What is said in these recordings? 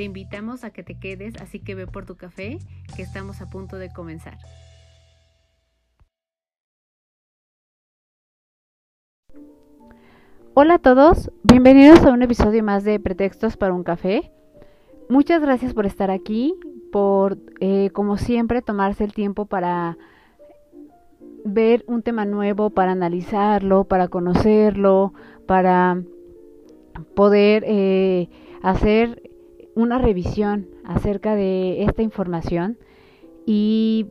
Te invitamos a que te quedes, así que ve por tu café, que estamos a punto de comenzar. Hola a todos, bienvenidos a un episodio más de Pretextos para un café. Muchas gracias por estar aquí, por, eh, como siempre, tomarse el tiempo para ver un tema nuevo, para analizarlo, para conocerlo, para poder eh, hacer una revisión acerca de esta información y,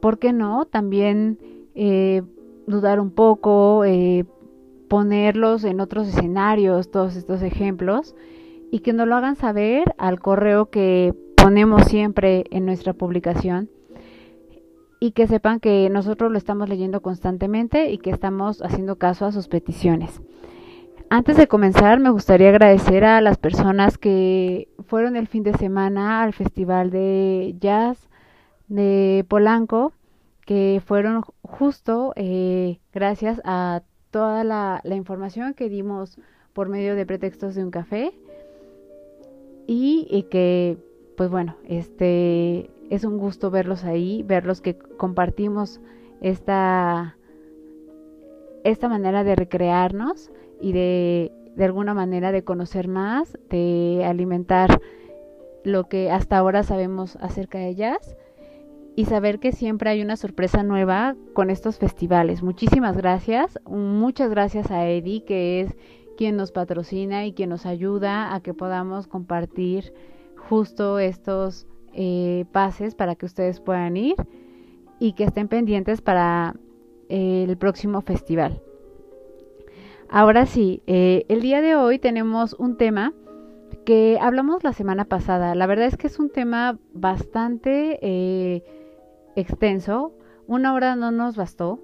¿por qué no? También eh, dudar un poco, eh, ponerlos en otros escenarios, todos estos ejemplos, y que nos lo hagan saber al correo que ponemos siempre en nuestra publicación y que sepan que nosotros lo estamos leyendo constantemente y que estamos haciendo caso a sus peticiones. Antes de comenzar, me gustaría agradecer a las personas que fueron el fin de semana al Festival de Jazz de Polanco, que fueron justo eh, gracias a toda la, información que dimos por medio de pretextos de un café y, y, que pues bueno este es un gusto verlos ahí verlos que compartimos esta esta manera de recrearnos y de, de alguna manera de conocer más, de alimentar lo que hasta ahora sabemos acerca de ellas y saber que siempre hay una sorpresa nueva con estos festivales. Muchísimas gracias, muchas gracias a Eddie que es quien nos patrocina y quien nos ayuda a que podamos compartir justo estos eh, pases para que ustedes puedan ir y que estén pendientes para el próximo festival. Ahora sí, eh, el día de hoy tenemos un tema que hablamos la semana pasada. La verdad es que es un tema bastante eh, extenso. Una hora no nos bastó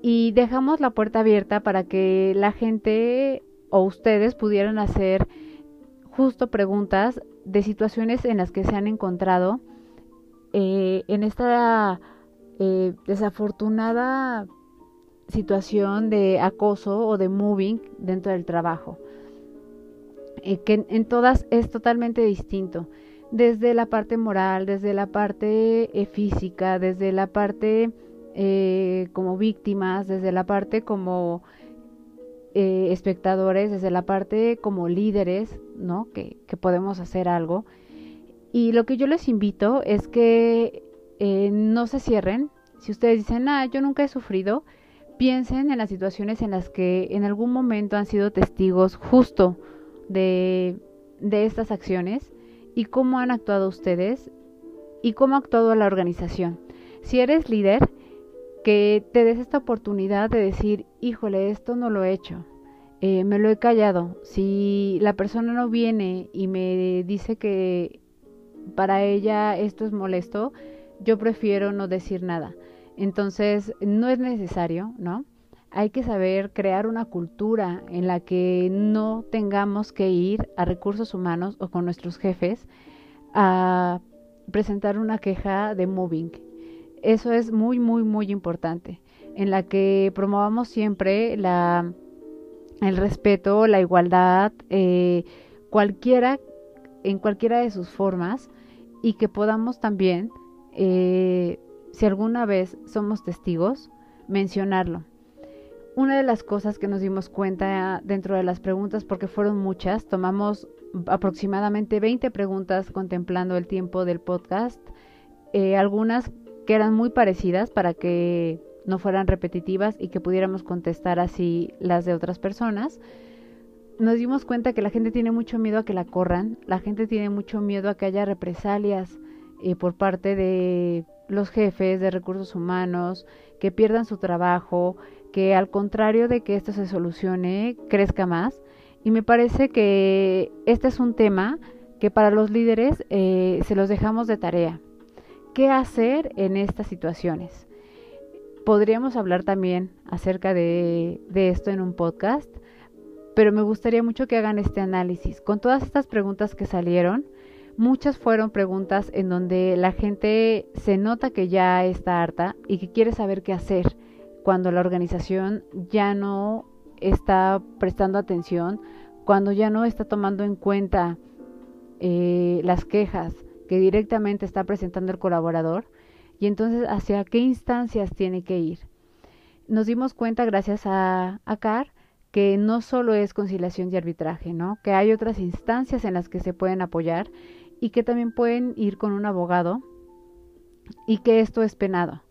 y dejamos la puerta abierta para que la gente o ustedes pudieran hacer justo preguntas de situaciones en las que se han encontrado eh, en esta desafortunada situación de acoso o de moving dentro del trabajo. Eh, que en todas es totalmente distinto. Desde la parte moral, desde la parte eh, física, desde la parte eh, como víctimas, desde la parte como espectadores, desde la parte como líderes, ¿no? Que, que, podemos hacer algo. Y lo que yo les invito es que no se cierren. Si ustedes dicen, ah, yo nunca he sufrido, piensen en las situaciones en las que en algún momento han sido testigos justo de, estas acciones y cómo han actuado ustedes y cómo ha actuado la organización. Si eres líder, que te des esta oportunidad de decir, híjole, esto no lo he hecho, eh, me lo he callado. Si la persona no viene y me dice que para ella esto es molesto, yo prefiero no decir nada. Entonces, no es necesario, ¿no? Hay que saber crear una cultura en la que no tengamos que ir a recursos humanos o con nuestros jefes a presentar una queja de moving. Eso es muy, muy, muy importante. En la que promovamos siempre la, el respeto, la igualdad, eh, cualquiera, en cualquiera de sus formas, y que podamos también eh, si alguna vez somos testigos, mencionarlo. Una de las cosas que nos dimos cuenta dentro de las preguntas, porque fueron muchas, tomamos aproximadamente 20 preguntas contemplando el tiempo del podcast, eh, algunas que eran muy parecidas para que no fueran repetitivas y que pudiéramos contestar así las de otras personas. Nos dimos cuenta que la gente tiene mucho miedo a que la corran, la gente tiene mucho miedo a que haya represalias eh, por parte de los jefes de recursos humanos, que pierdan su trabajo, que al contrario de que esto se solucione, crezca más. Y me parece que este es un tema que para los líderes eh, se los dejamos de tarea. ¿Qué hacer en estas situaciones? Podríamos hablar también acerca de, de esto en un podcast, pero me gustaría mucho que hagan este análisis. Con todas estas preguntas que salieron, muchas fueron preguntas en donde la gente se nota que ya está harta y que quiere saber qué hacer cuando la organización ya no está prestando atención, cuando ya no está tomando en cuenta eh, las quejas que directamente está presentando el colaborador y entonces hacia qué instancias tiene que ir. Nos dimos cuenta gracias a, a CAR que no solo es conciliación y arbitraje, ¿no? Que hay otras instancias en las que se pueden apoyar y que también pueden ir con un abogado y que esto es penado.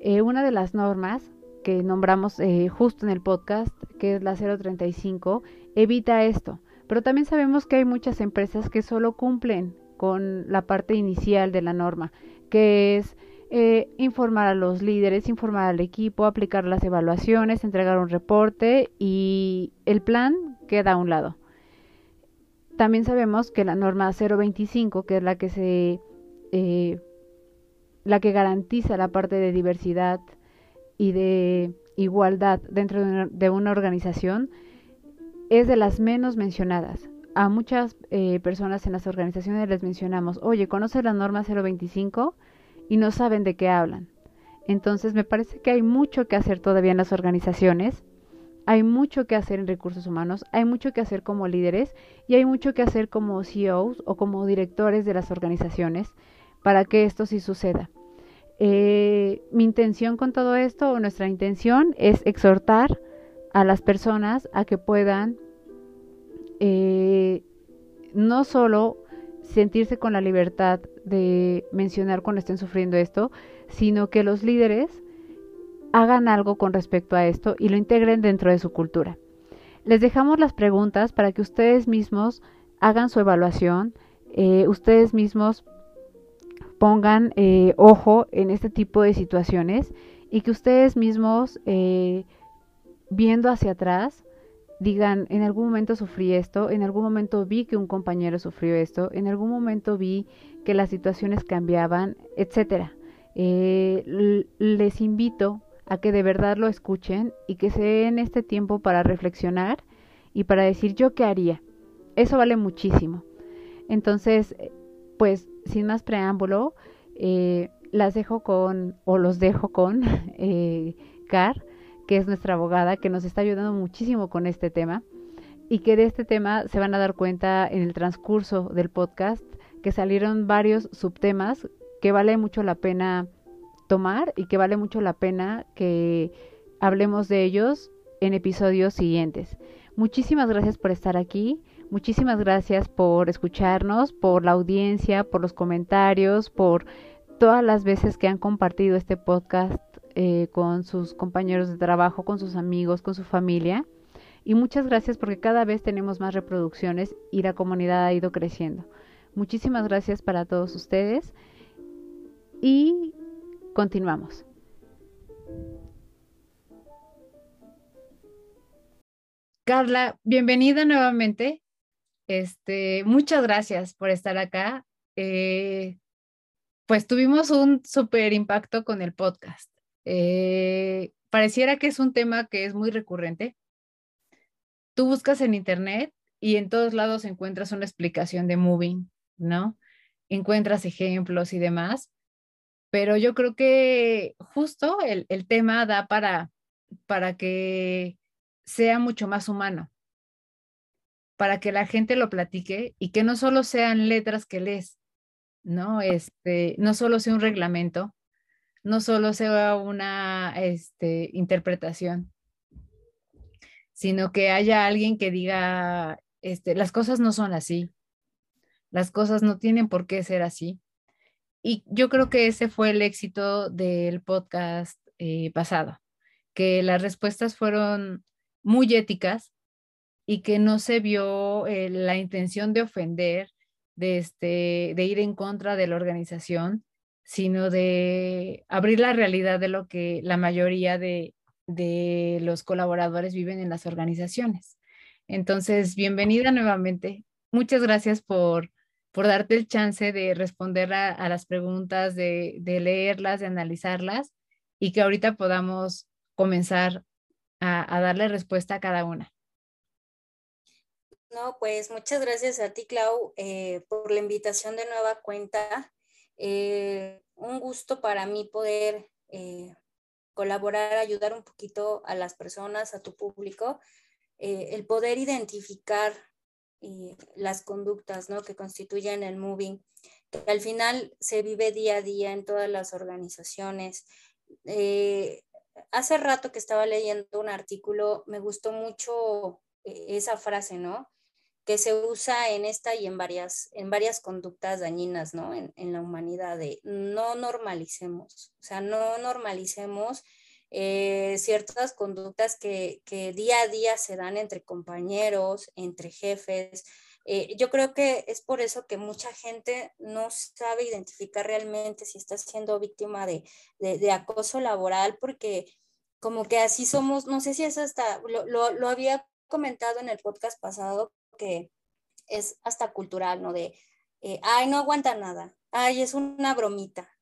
Eh, una de las normas que nombramos eh, justo en el podcast, que es la 035, evita esto. Pero también sabemos que hay muchas empresas que solo cumplen con la parte inicial de la norma, que es eh, informar a los líderes, informar al equipo, aplicar las evaluaciones, entregar un reporte y el plan queda a un lado. También sabemos que la norma 025, que es la que se eh, la que garantiza la parte de diversidad y de igualdad dentro de una, organización, es de las menos mencionadas. A muchas eh, personas en las organizaciones les mencionamos, oye, ¿conoces la norma 025? Y no saben de qué hablan. Entonces me parece que hay mucho que hacer todavía en las organizaciones hay mucho que hacer en recursos humanos, hay mucho que hacer como líderes y hay mucho que hacer como CEOs o como directores de las organizaciones para que esto sí suceda. Eh, mi intención con todo esto, o nuestra intención, es exhortar a las personas a que puedan eh, no solo sentirse con la libertad de mencionar cuando estén sufriendo esto, sino que los líderes hagan algo con respecto a esto y lo integren dentro de su cultura. Les dejamos las preguntas para que ustedes mismos hagan su evaluación, eh, ustedes mismos pongan eh, ojo en este tipo de situaciones y que ustedes mismos, eh, viendo hacia atrás, digan, en algún momento sufrí esto, en algún momento vi que un compañero sufrió esto, en algún momento vi que las situaciones cambiaban, etcétera. les invito a que de verdad lo escuchen y que se den este tiempo para reflexionar y para decir yo qué haría. Eso vale muchísimo. Entonces, pues sin más preámbulo, eh, las dejo con, o los dejo con eh, Car, que es nuestra abogada, que nos está ayudando muchísimo con este tema y que de este tema se van a dar cuenta en el transcurso del podcast, que salieron varios subtemas que vale mucho la pena tomar y que vale mucho la pena que hablemos de ellos en episodios siguientes. Muchísimas gracias por estar aquí, muchísimas gracias por escucharnos, por la audiencia, por los comentarios, por todas las veces que han compartido este podcast eh, con sus compañeros de trabajo, con sus amigos, con su familia. Y muchas gracias porque cada vez tenemos más reproducciones y la comunidad ha ido creciendo. Muchísimas gracias para todos ustedes. Y Continuamos. Carla, bienvenida nuevamente. Este, muchas gracias por estar acá. Eh, pues tuvimos un súper impacto con el podcast. Eh, pareciera que es un tema que es muy recurrente. Tú buscas en internet y en todos lados encuentras una explicación de moving, ¿no? Encuentras ejemplos y demás, pero yo creo que justo el, tema da para, para que sea mucho más humano, para que la gente lo platique y que no solo sean letras que lees, ¿no? Este, no solo sea un reglamento, no solo sea una este, interpretación, sino que haya alguien que diga, este, las cosas no son así, las cosas no tienen por qué ser así. Y yo creo que ese fue el éxito del podcast eh, pasado, que las respuestas fueron muy éticas y que no se vio eh, la intención de ofender, de, este, de ir en contra de la organización, sino de abrir la realidad de lo que la mayoría de, de los colaboradores viven en las organizaciones. Entonces, bienvenida nuevamente. Muchas gracias por por darte el chance de responder a, las preguntas, de, leerlas, de analizarlas y que ahorita podamos comenzar a, darle respuesta a cada una. No, pues muchas gracias a ti, Clau, eh, por la invitación de nueva cuenta. Eh, un gusto para mí poder eh, colaborar, ayudar un poquito a las personas, a tu público, el poder identificar las conductas ¿no? que constituyen el moving, que al final se vive día a día en todas las organizaciones. Eh, hace rato que estaba leyendo un artículo, me gustó mucho eh, esa frase, ¿no? que se usa en esta y en varias, en varias conductas dañinas, ¿no? En, en la humanidad, de no normalicemos, o sea, no normalicemos eh, ciertas conductas que, día a día se dan entre compañeros, entre jefes. Eh, yo creo que es por eso que mucha gente no sabe identificar realmente si está siendo víctima de, acoso laboral, porque como que así somos, no sé si es hasta, lo, había comentado en el podcast pasado, que es hasta cultural, ¿no? De, eh, ay, no aguanta nada, ay, es una bromita,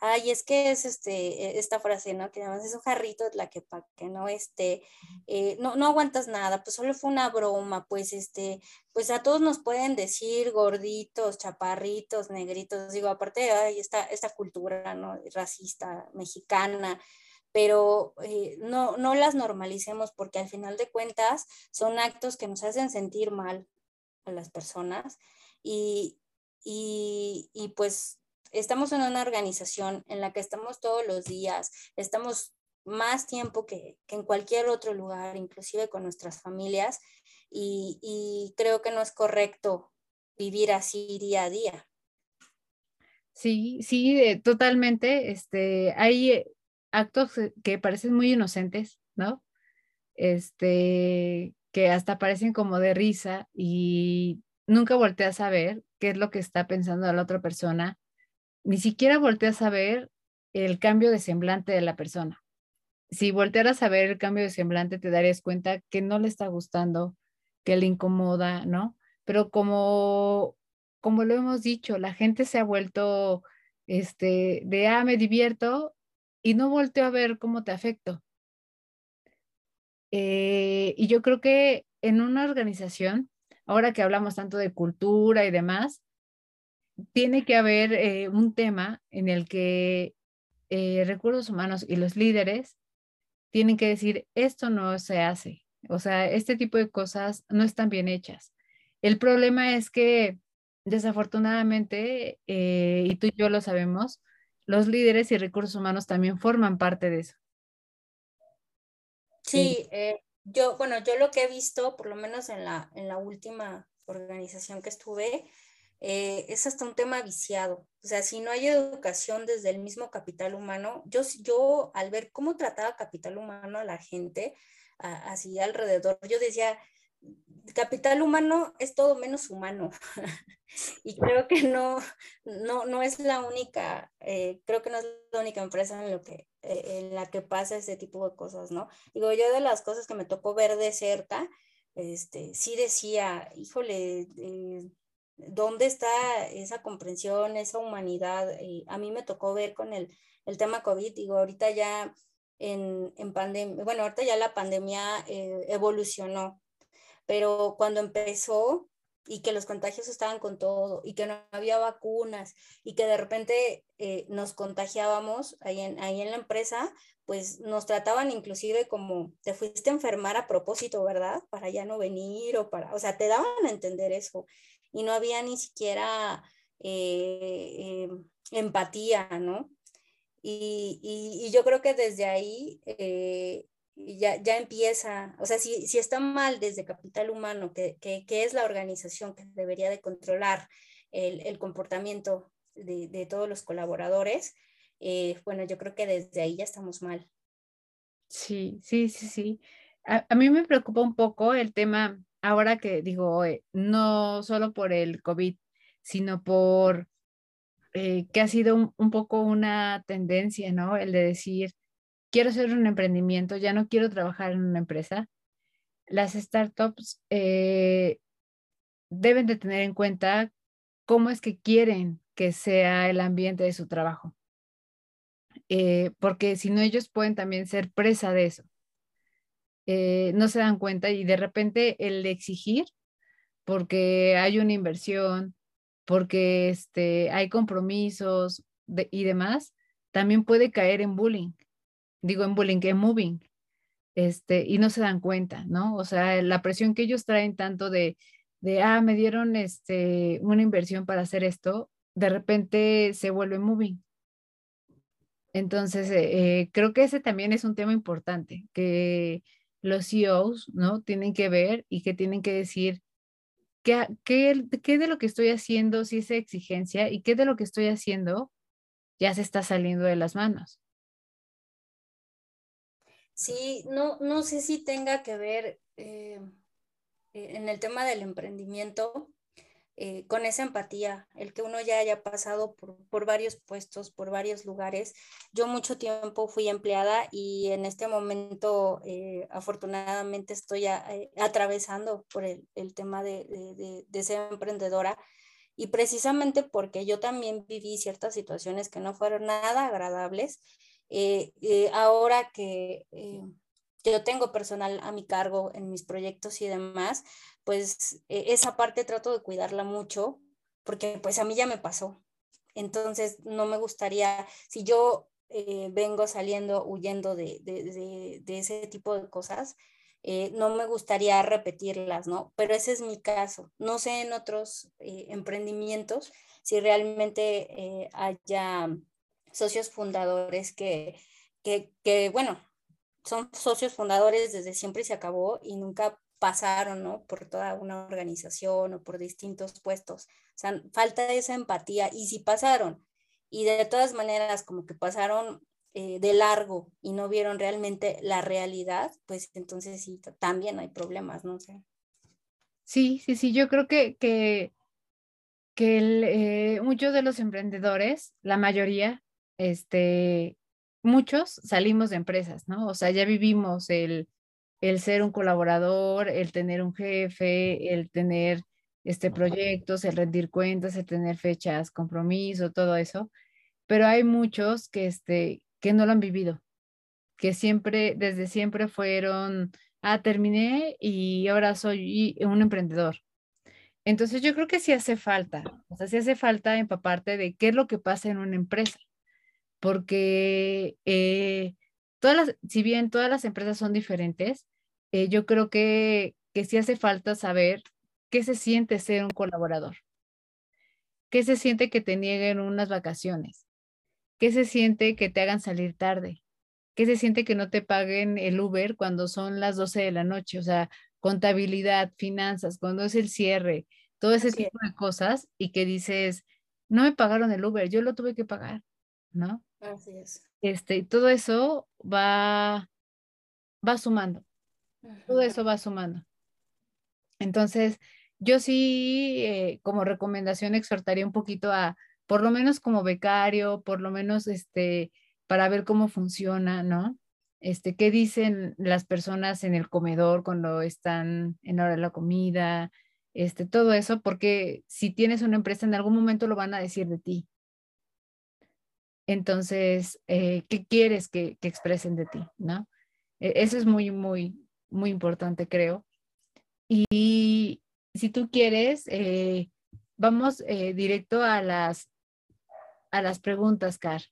ay, es que es este, e, esta frase, ¿no? Que además es un jarrito de la que pa' que no, este, eh, no, no aguantas nada, pues solo fue una broma, pues este, pues a todos nos pueden decir gorditos, chaparritos, negritos, digo, aparte de esta, esta cultura, ¿no? Racista, mexicana, pero eh, no, no las normalicemos porque al final de cuentas son actos que nos hacen sentir mal a las personas y, y, y pues estamos en una organización en la que estamos todos los días, estamos más tiempo que, en cualquier otro lugar, inclusive con nuestras familias, y, creo que no es correcto vivir así día a día. Sí, sí, eh, totalmente. Este, hay actos que parecen muy inocentes, ¿no? Este, que hasta parecen como de risa y nunca volteas a ver qué es lo que está pensando la otra persona ni siquiera volteas a ver el cambio de semblante de la persona. Si voltearas a ver el cambio de semblante, te darías cuenta que no le está gustando, que le incomoda, ¿no? Pero como, como lo hemos dicho, la gente se ha vuelto este, de, ah, me divierto y no volteo a ver cómo te afecto. Eh, y yo creo que en una organización, ahora que hablamos tanto de cultura y demás, tiene que haber eh, un tema en el que eh, recursos humanos y los líderes tienen que decir, esto no se hace. O sea, este tipo de cosas no están bien hechas. El problema es que desafortunadamente, eh, y tú y yo lo sabemos, los líderes y recursos humanos también forman parte de eso. Sí, yo, bueno, yo lo que he visto, por lo menos en la, en la última organización que estuve, eh, es hasta un tema viciado. O sea, si no hay educación desde el mismo capital humano, yo, yo al ver cómo trataba capital humano a la gente, así alrededor, yo decía, capital humano es todo menos humano. y creo que no, no, no es la única, eh, creo que no es la única empresa en, lo que, eh, en la que pasa ese tipo de cosas, ¿no? Digo, yo de las cosas que me tocó ver de cerca, este, sí decía, híjole, ¿Dónde está esa comprensión, esa humanidad? a mí me tocó ver con el, el tema COVID, digo, ahorita ya en, en pandemia, bueno, ahorita ya la pandemia eh, evolucionó, pero cuando empezó y que los contagios estaban con todo y que no había vacunas y que de repente eh, nos contagiábamos ahí en, ahí en la empresa, pues nos trataban inclusive como te fuiste a enfermar a propósito, ¿verdad? Para ya no venir o para, o sea, te daban a entender eso y no había ni siquiera eh, em, empatía, ¿no? Y, yo creo que desde ahí eh, ya, empieza, o sea, si, si, está mal desde capital humano, que, es la organización que debería de controlar el, comportamiento de, todos los colaboradores, eh, bueno, yo creo que desde ahí ya estamos mal. Sí, sí, sí, sí. a, mí me preocupa un poco el tema ahora que digo, no solo por el COVID, sino por eh, que ha sido un, poco una tendencia, ¿no? El de decir, quiero hacer un emprendimiento, ya no quiero trabajar en una empresa. Las startups eh, deben de tener en cuenta cómo es que quieren que sea el ambiente de su trabajo. Eh, porque si no, ellos pueden también ser presa de eso. Eh, no se dan cuenta y de repente el exigir, porque hay una inversión, porque este, hay compromisos y demás, también puede caer en bullying. Digo en bullying, en moving. Este, y no se dan cuenta, ¿no? O sea, la presión que ellos traen tanto de, de ah, me dieron este, una inversión para hacer esto, de repente se vuelve moving. Entonces, eh, eh, creo que ese también es un tema importante, que los CEOs, ¿no? Tienen que ver y que tienen que decir qué, qué, qué de lo que estoy haciendo si es exigencia y qué de lo que estoy haciendo ya se está saliendo de las manos. Sí, no, no sé si tenga que ver eh, en el tema del emprendimiento, eh, con esa empatía, el que uno ya haya pasado por, varios puestos, por varios lugares. Yo mucho tiempo fui empleada y en este momento eh, afortunadamente estoy eh, atravesando por el, tema de, de, ser emprendedora y precisamente porque yo también viví ciertas situaciones que no fueron nada agradables. ahora que yo tengo personal a mi cargo en mis proyectos y demás, pues e, esa parte trato de cuidarla mucho porque pues a mí ya me pasó. Entonces no me gustaría, si yo eh, vengo saliendo huyendo de, ese tipo de cosas, eh, no me gustaría repetirlas, ¿no? Pero ese es mi caso. No sé en otros eh, emprendimientos si realmente haya socios fundadores que, que, bueno, son socios fundadores desde siempre y se acabó y nunca pasaron, ¿no? Por toda una organización o por distintos puestos. O sea, falta esa empatía y si pasaron y de todas maneras como que pasaron eh, de largo y no vieron realmente la realidad, pues entonces sí, también hay problemas, ¿no? sé. Sí, sí, sí, yo creo que, que, que eh, muchos de los emprendedores, la mayoría, este, muchos salimos de empresas, ¿no? O sea, ya vivimos el, el ser un colaborador, el tener un jefe, el tener este proyectos, el rendir cuentas, el tener fechas, compromiso, todo eso. Pero hay muchos que, este, que no lo han vivido, que siempre, desde siempre fueron, ah, terminé y ahora soy un emprendedor. Entonces yo creo que sí hace falta, o sea, sí hace falta empaparte de qué es lo que pasa en una empresa, porque eh, todas las, si bien todas las empresas son diferentes, eh, yo creo que, que sí hace falta saber qué se siente ser un colaborador, qué se siente que te nieguen unas vacaciones, qué se siente que te hagan salir tarde, qué se siente que no te paguen el Uber cuando son las 12 de la noche, o sea, contabilidad, finanzas, cuando es el cierre, todo ese tipo de cosas y que dices, no me pagaron el Uber, yo lo tuve que pagar, ¿no? Así es. Este, todo eso va, va sumando. Todo eso va sumando. Entonces, yo sí, eh, como recomendación, exhortaría un poquito a, por lo menos como becario, por lo menos este, para ver cómo funciona, ¿no? Este, qué dicen las personas en el comedor cuando están en hora de la comida, este, todo eso, porque si tienes una empresa, en algún momento lo van a decir de ti. Entonces, eh, ¿qué quieres que, expresen de ti? ¿no? E, eso es muy, muy, muy importante, creo. Y si tú quieres, eh, vamos eh, directo a las, a las preguntas, Car.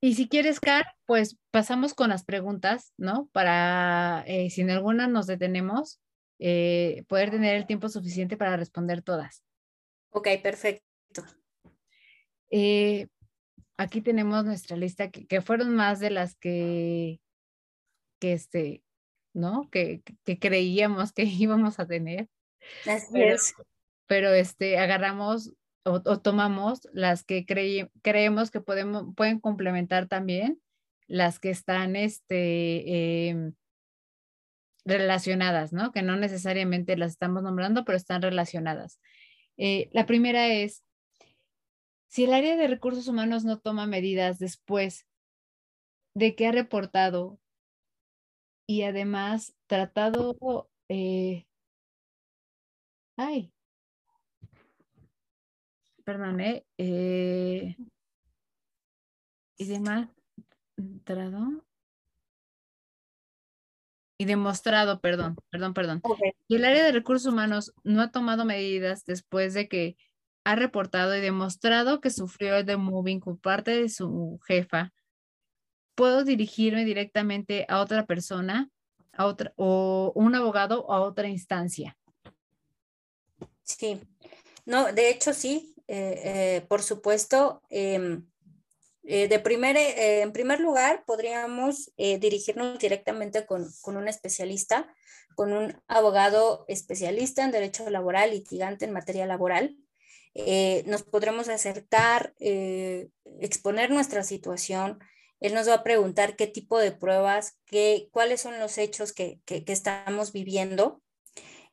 Y si quieres, Car, pues pasamos con las preguntas, ¿no? Para, eh, si en alguna nos detenemos, poder tener el tiempo suficiente para responder todas. Ok, perfecto. Eh, aquí tenemos nuestra lista que, fueron más de las que, que este, ¿no? Que, que creíamos que íbamos a tener. Así pero, es. Pero este, agarramos o, tomamos las que creemos que podemos, pueden complementar también las que están este, em, relacionadas, ¿no? Que no necesariamente las estamos nombrando, pero están relacionadas. Eh, la primera es, si el área de recursos humanos no toma medidas después de que ha reportado y además tratado, eh, ay, perdón, eh, eh, y demás, tratado y demostrado, perdón, perdón, perdón. Y el área de recursos humanos no ha tomado medidas después de que ha reportado y demostrado que sufrió de moving por parte de su jefa. Puedo dirigirme directamente a otra persona, a otra, o un abogado o a otra instancia. Sí, no, de hecho sí, eh, eh, por supuesto. Em, eh, de primer, eh, en primer lugar, podríamos dirigirnos directamente con, un especialista, con un abogado especialista en derecho laboral, litigante en materia laboral. nos podremos acercar, exponer nuestra situación. Él nos va a preguntar qué tipo de pruebas, qué, cuáles son los hechos que, estamos viviendo.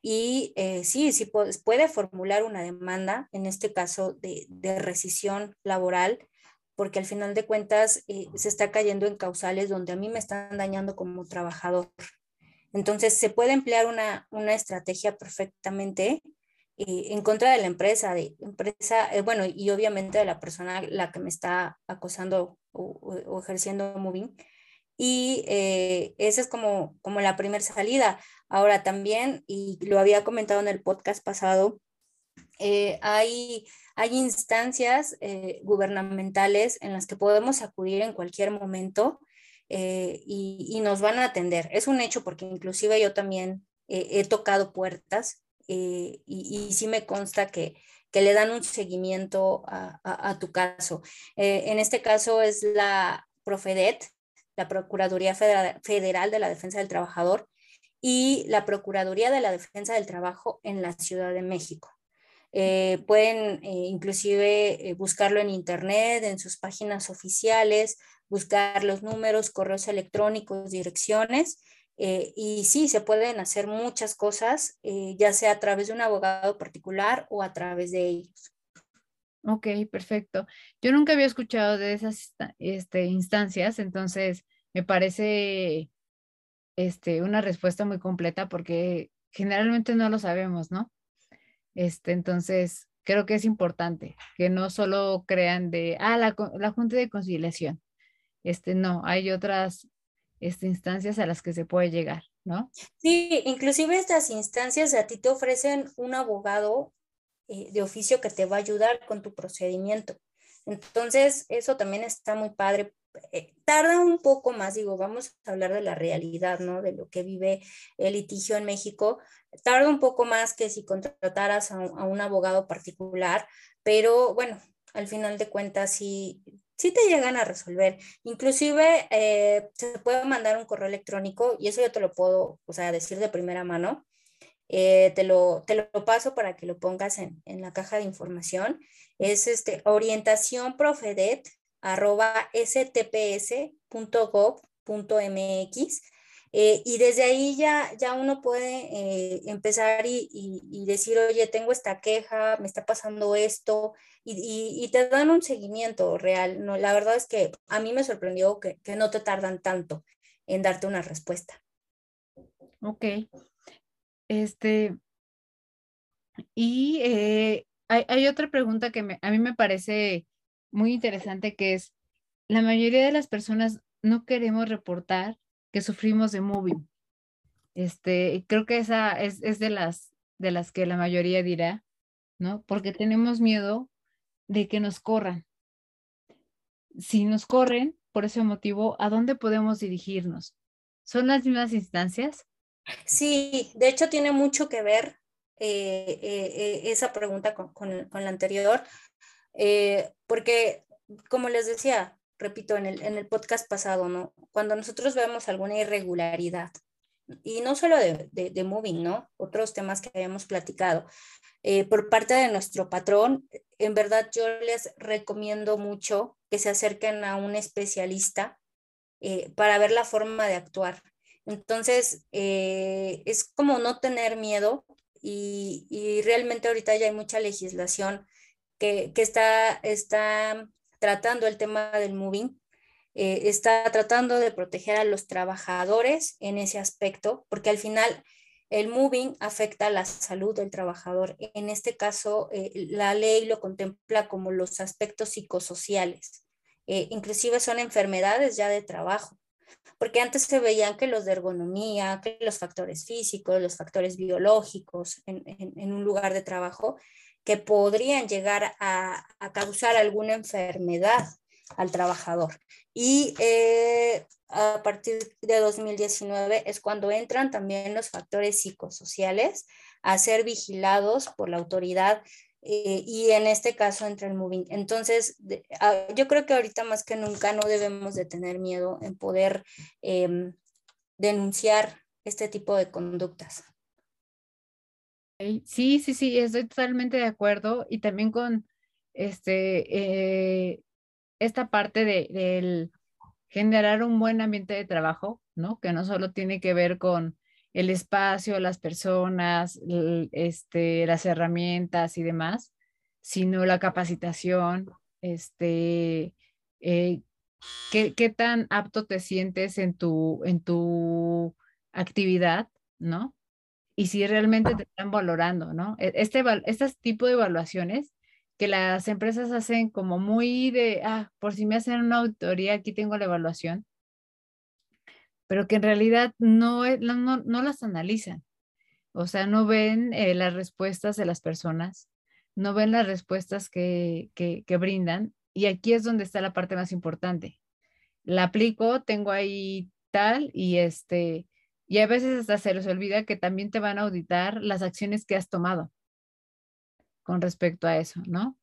Y sí, sí puede formular una demanda, en este caso de, de rescisión laboral, porque al final de cuentas eh, se está cayendo en causales donde a mí me están dañando como trabajador. Entonces, se puede emplear una, estrategia perfectamente eh, en contra de la empresa, de empresa, eh, bueno, y obviamente de la persona la que me está acosando o, ejerciendo moving. Y esa es como, como la primera salida. Ahora también, y lo había comentado en el podcast pasado, hay hay instancias eh, gubernamentales en las que podemos acudir en cualquier momento eh, y, nos van a atender. Es un hecho porque inclusive yo también he tocado puertas eh, y, sí me consta que, le dan un seguimiento a, tu caso. en este caso es la Profedet, la Procuraduría Federal de la Defensa del Trabajador y la Procuraduría de la Defensa del Trabajo en la Ciudad de México. Eh, pueden eh, inclusive eh, buscarlo en internet, en sus páginas oficiales, buscar los números, correos electrónicos, direcciones. y sí, se pueden hacer muchas cosas, ya sea a través de un abogado particular o a través de ellos. Ok, perfecto. Yo nunca había escuchado de esas este, instancias, entonces me parece este, una respuesta muy completa porque generalmente no lo sabemos, ¿no? Este, entonces, creo que es importante que no solo crean de, ah, la, la Junta de Conciliación. Este, no, hay otras este, instancias a las que se puede llegar, ¿no? Sí, inclusive estas instancias a ti te ofrecen un abogado eh, de oficio que te va a ayudar con tu procedimiento. Entonces, eso también está muy padre eh, tarda un poco más, digo, vamos a hablar de la realidad, ¿no? De lo que vive el litigio en México. Tarda un poco más que si contrataras a un, abogado particular, pero bueno, al final de cuentas sí, sí te llegan a resolver. Inclusive eh, se puede mandar un correo electrónico y eso yo te lo puedo, o sea, decir de primera mano. Eh, te, lo, te lo paso para que lo pongas en, en la caja de información. Es este, orientación arroba. Eh, y desde ahí ya, ya uno puede eh, empezar y, decir, oye, tengo esta queja, me está pasando esto, y, te dan un seguimiento real. No, la verdad es que a mí me sorprendió que, no te tardan tanto en darte una respuesta. Ok. Este, y eh, hay, hay, otra pregunta que me, a mí me parece muy interesante que es, la mayoría de las personas no queremos reportar que sufrimos de moving. Este, creo que esa es, de, las, de las que la mayoría dirá, ¿no? Porque tenemos miedo de que nos corran. Si nos corren, por ese motivo, ¿a dónde podemos dirigirnos? ¿Son las mismas instancias? Sí, de hecho tiene mucho que ver eh, eh, eh, esa pregunta con, con, la anterior. Porque, como les decía, repito, en el, en el podcast pasado, ¿no? Cuando nosotros vemos alguna irregularidad, y no solo de, de, moving, ¿no? Otros temas que habíamos platicado, por parte de nuestro patrón, en verdad yo les recomiendo mucho que se acerquen a un especialista para ver la forma de actuar. Entonces, es como no tener miedo y, realmente ahorita ya hay mucha legislación que, está, tratando el tema del moving. eh, está tratando de proteger a los trabajadores en ese aspecto, porque al final el moving afecta la salud del trabajador. En este caso, eh, la ley lo contempla como los aspectos psicosociales. Eh, inclusive son enfermedades ya de trabajo, porque antes se veían que los de ergonomía, que los factores físicos, los factores biológicos en, un lugar de trabajo, que podrían llegar a causar alguna enfermedad al trabajador. Y eh, a partir de 2019 es cuando entran también los factores psicosociales a ser vigilados por la autoridad eh, y en este caso entra el moving. Entonces, ah, yo creo que ahorita más que nunca no debemos de tener miedo en poder em, denunciar este tipo de conductas. Sí, sí, sí, estoy totalmente de acuerdo y también con este eh, esta parte de, generar un buen ambiente de trabajo, ¿no? Que no solo tiene que ver con el espacio, las personas, este, las herramientas y demás, sino la capacitación, este, eh, ¿qué, ¿qué, tan apto te sientes en tu, en tu actividad, ¿no? Y si realmente te están valorando, ¿no? E, este, este tipo de evaluaciones que las empresas hacen como muy de, ah, por si me hacen una auditoría, aquí tengo la evaluación, pero que en realidad no, no, no las analizan. O sea, no ven eh, las respuestas de las personas, no ven las respuestas que, que, brindan. Y aquí es donde está la parte más importante. La aplico, tengo ahí tal y este, y a veces hasta se les olvida que también te van a auditar las acciones que has tomado con respecto a eso, ¿no?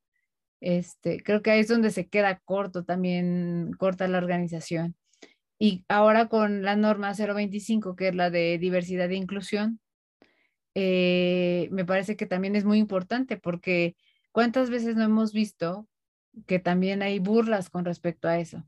Este, creo que ahí es donde se queda corto también, corta la organización. Y ahora con la norma 025, que es la de diversidad e inclusión, eh, me parece que también es muy importante porque cuántas veces no hemos visto que también hay burlas con respecto a eso.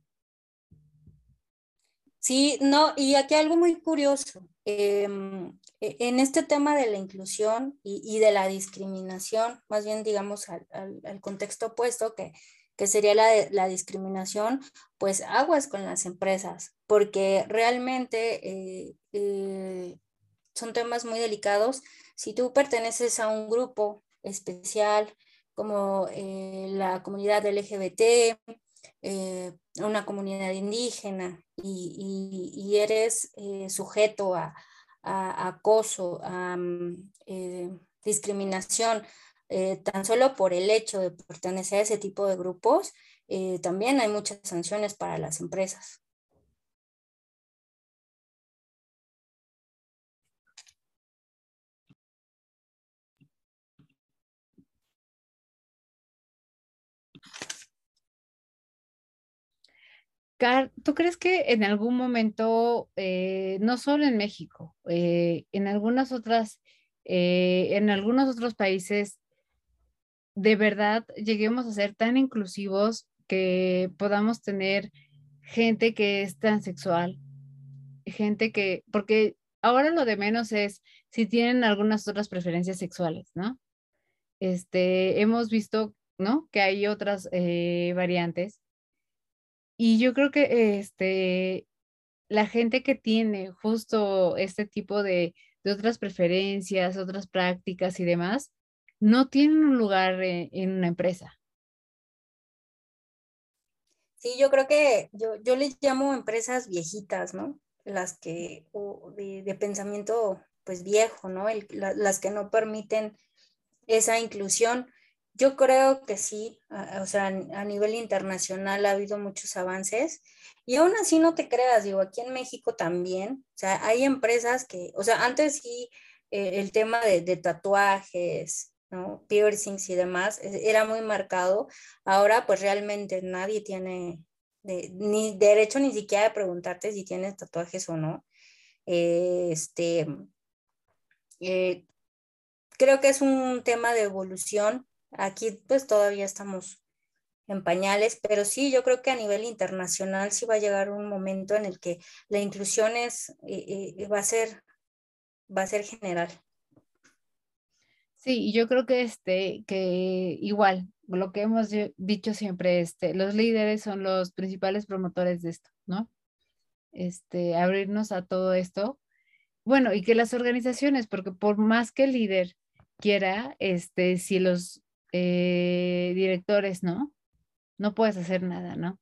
Sí, no, y aquí algo muy curioso. Em, e, en este tema de la inclusión y, de la discriminación, más bien digamos al, contexto opuesto, que, que sería la, la, discriminación, pues aguas con las empresas, porque realmente eh, eh, son temas muy delicados. Si tú perteneces a un grupo especial como eh, la comunidad LGBT, una comunidad indígena y, eres sujeto a, acoso, a mm, eh, discriminación, eh, tan solo por el hecho de pertenecer a ese tipo de grupos, eh, también hay muchas sanciones para las empresas. ¿Tú crees que en algún momento, eh, no solo en México, eh, en algunas otras, eh, en algunos otros países, de verdad lleguemos a ser tan inclusivos que podamos tener gente que es transexual, gente que, porque ahora lo de menos es si tienen algunas otras preferencias sexuales, ¿no? Este, hemos visto, ¿no? Que hay otras variantes y yo creo que este, la gente que tiene justo este tipo de, otras preferencias, otras prácticas y demás, no tienen un lugar en, una empresa. Sí, yo creo que yo, yo les llamo empresas viejitas, ¿no? Las que, de, pensamiento pues viejo, ¿no? las que no permiten esa inclusión. Yo creo que sí, o sea, a nivel internacional ha habido muchos avances y aún así no te creas, digo, aquí en México también, o sea, hay empresas que, o sea, antes sí eh, el tema de, tatuajes, ¿no? Piercings y demás e, era muy marcado, ahora pues realmente nadie tiene ni derecho ni siquiera de preguntarte si tienes tatuajes o no. este, eh, creo que es un tema de evolución Aquí pues todavía estamos en pañales, pero sí, yo creo que a nivel internacional sí va a llegar un momento en el que la inclusión es, eh, eh, va, a ser, va a ser general. Sí, yo creo que este, que igual, lo que hemos dicho siempre, este, los líderes son los principales promotores de esto. ¿no? Este, abrirnos a todo esto. Bueno, y que las organizaciones, porque por más que el líder quiera, este, si los eh, directores, ¿no? No puedes hacer nada, ¿no?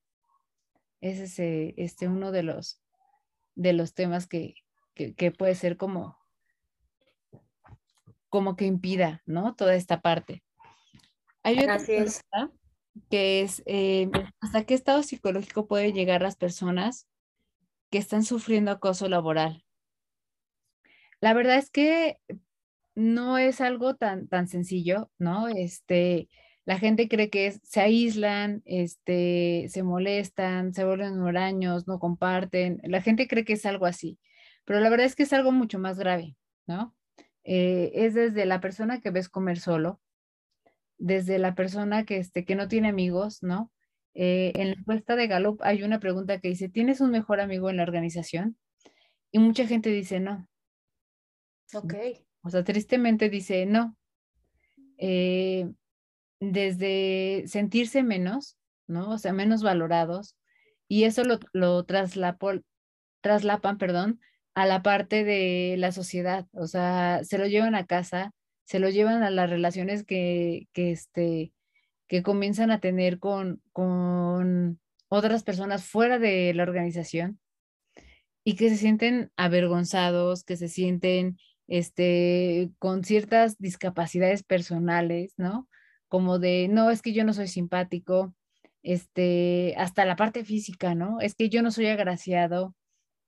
Ese es eh, este, uno de los, de los temas que, que, puede ser como, como que impida, ¿no? Toda esta parte. Hay otra cosa que es eh, hasta qué estado psicológico puede llegar las personas que están sufriendo acoso laboral. La verdad es que no es algo tan, tan sencillo, ¿no? Este, la gente cree que se aíslan, este, se molestan, se vuelven huraños, no comparten. La gente cree que es algo así, pero la verdad es que es algo mucho más grave, ¿no? Eh, es desde la persona que ves comer solo, desde la persona que, este, que no tiene amigos, ¿no? Eh, en la encuesta de Gallup hay una pregunta que dice, ¿tienes un mejor amigo en la organización? Y mucha gente dice no. Ok. O sea, tristemente dice no. Eh, desde sentirse menos, ¿no? O sea, menos valorados. Y eso lo, lo traslapan, perdón, a la parte de la sociedad. O sea, se lo llevan a casa, se lo llevan a las relaciones que, que, este, que comienzan a tener con, con otras personas fuera de la organización y que se sienten avergonzados, que se sienten este, con ciertas discapacidades personales, ¿no? Como de, no, es que yo no soy simpático, este, hasta la parte física, ¿no? Es que yo no soy agraciado,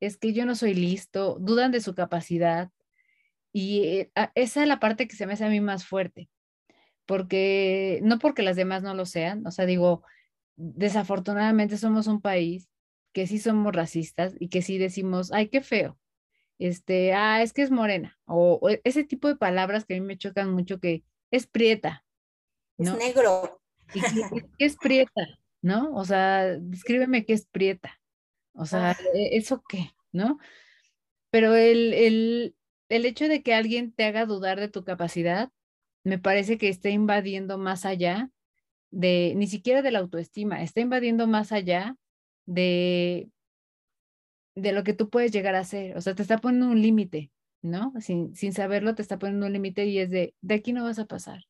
es que yo no soy listo, dudan de su capacidad. Y eh, esa es la parte que se me hace a mí más fuerte, porque no porque las demás no lo sean, o sea, digo, desafortunadamente somos un país que sí somos racistas y que sí decimos, ay, qué feo, este, ah, es que es morena, o, ese tipo de palabras que a mí me chocan mucho, que es prieta. ¿no? Es negro. Y es prieta, ¿no? O sea, descríbeme qué es prieta. O sea, e, ¿eso qué? ¿No? Pero el, el, el hecho de que alguien te haga dudar de tu capacidad, me parece que está invadiendo más allá de, ni siquiera de la autoestima, está invadiendo más allá de, de lo que tú puedes llegar a hacer. O sea, te está poniendo un límite, ¿no? Sin, sin saberlo, te está poniendo un límite y es de, de aquí no vas a pasar.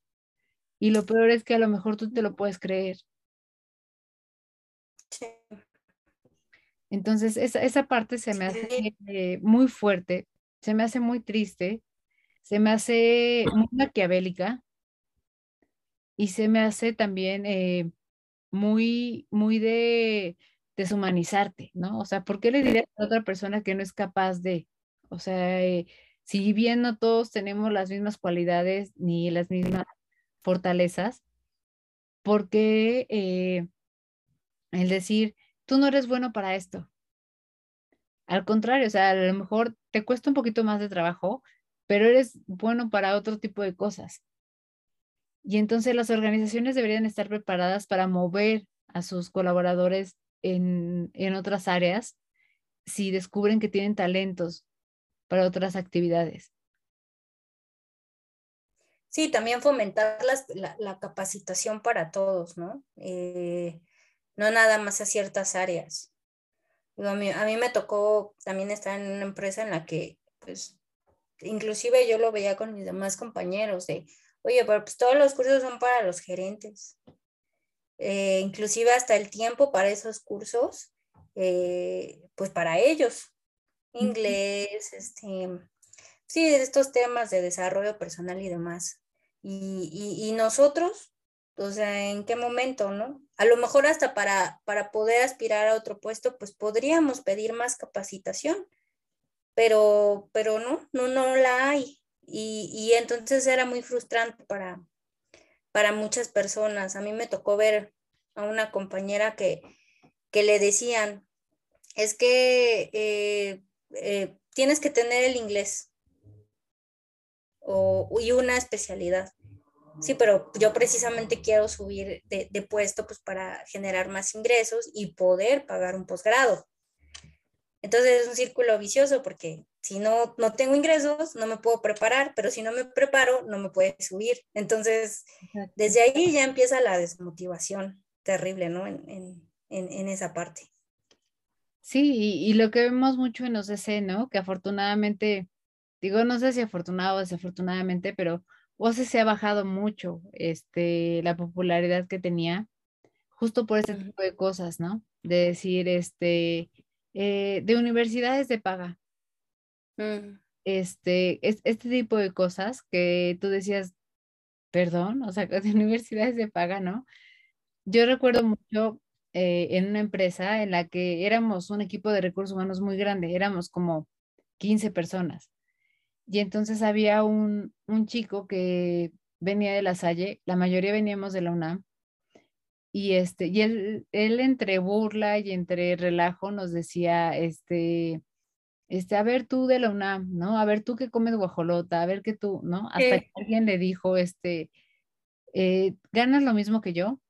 Y lo peor es que a lo mejor tú te lo puedes creer. Sí. Entonces, esa, esa parte se me hace eh, muy fuerte, se me hace muy triste, se me hace muy maquiavélica y se me hace también eh, muy, muy de deshumanizarte, ¿no? O sea, ¿por qué le dirías a otra persona que no es capaz de? O sea, eh, si bien no todos tenemos las mismas cualidades ni las mismas fortalezas, ¿por qué eh, el decir, tú no eres bueno para esto? Al contrario, o sea, a lo mejor te cuesta un poquito más de trabajo, pero eres bueno para otro tipo de cosas. Y entonces las organizaciones deberían estar preparadas para mover a sus colaboradores en, otras áreas si descubren que tienen talentos para otras actividades. Sí, también fomentar la, capacitación para todos, ¿no? Eh, no nada más a ciertas áreas. a, mí, a, mí, me tocó también estar en una empresa en la que, pues, inclusive yo lo veía con mis demás compañeros de, oye, pero pues todos los cursos son para los gerentes. Eh, inclusive hasta el tiempo para esos cursos, eh, pues para ellos, inglés, este, sí, estos temas de desarrollo personal y demás. Y, nosotros, o sea, ¿en qué momento, no? A lo mejor hasta para, para poder aspirar a otro puesto, pues podríamos pedir más capacitación, pero, pero no, no, no la hay. Y, y entonces era muy frustrante para, para muchas personas. A mí me tocó ver a una compañera que, le decían, es que eh, eh, tienes que tener el inglés o, y una especialidad. Sí, pero yo precisamente quiero subir de, de, puesto pues para generar más ingresos y poder pagar un posgrado. Entonces es un círculo vicioso porque si no, no tengo ingresos, no me puedo preparar, pero si no me preparo, no me puede subir. Entonces, desde ahí ya empieza la desmotivación terrible, ¿no? En, esa parte. Sí, y, lo que vemos mucho en OCC, ¿no? Que afortunadamente, digo, no sé si afortunado o desafortunadamente, pero OCC ha bajado mucho este, la popularidad que tenía justo por este tipo de cosas, ¿no? De decir, este, eh, de universidades de paga. Mm. Este, es, este tipo de cosas que tú decías, perdón, o sea, de universidades de paga, ¿no? Yo recuerdo mucho eh, en una empresa en la que éramos un equipo de recursos humanos muy grande, éramos como 15 personas. Y entonces había un, chico que venía de la Salle, la mayoría veníamos de la UNAM, y este, y él, él entre burla y entre relajo nos decía, este, este, a ver tú de la UNAM, ¿no? A ver tú que comes guajolota, a ver que tú, ¿no? Hasta que alguien le dijo, este, eh, ¿ganas lo mismo que yo?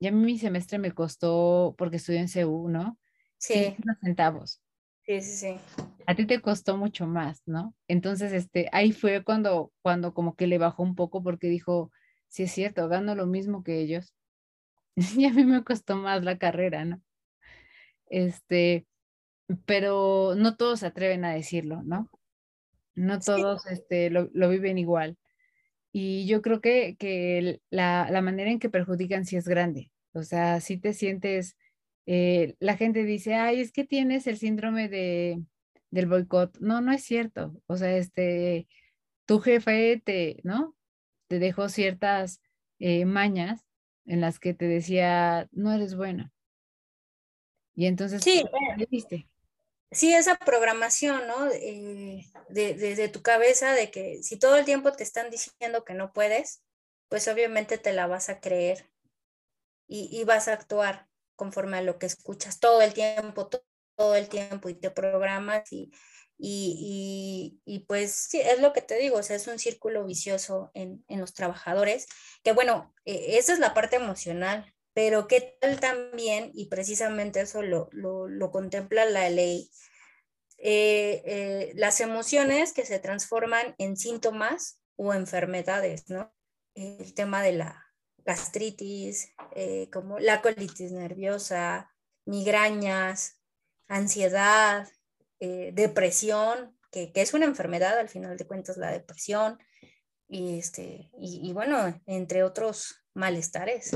Y a mí mi semestre me costó, porque estudié en CU, ¿no? Sí. centavos. Sí, sí, sí. A ti te costó mucho más, ¿no? Entonces, este, ahí fue cuando, cuando como que le bajó un poco porque dijo, sí es cierto, gano lo mismo que ellos. y a mí me costó más la carrera, ¿no? Este, pero no todos se atreven a decirlo, ¿no? No todos este, lo, lo viven igual. Y yo creo que, que la, la, manera en que perjudican sí es grande. O sea, si te sientes, eh, la gente dice, ay, es que tienes el síndrome de, del boicot. No, no es cierto. O sea, este, tu jefe te, ¿no? Te dejó ciertas eh, mañas en las que te decía, no eres buena. Y entonces, sí, ¿qué viste? Sí, esa programación, ¿no? Eh, de, tu cabeza de que si todo el tiempo te están diciendo que no puedes, pues obviamente te la vas a creer y, vas a actuar conforme a lo que escuchas todo el tiempo, todo, el tiempo y te programas y, y, pues sí, es lo que te digo, es un círculo vicioso en, los trabajadores, que bueno, e, esa es la parte emocional, pero qué tal también, y precisamente eso lo, contempla la ley, eh, eh, las emociones que se transforman en síntomas o enfermedades, ¿no? El tema de la gastritis, eh, como la colitis nerviosa, migrañas, ansiedad, depresión, que, es una enfermedad al final de cuentas la depresión, y, este, y bueno, entre otros malestares.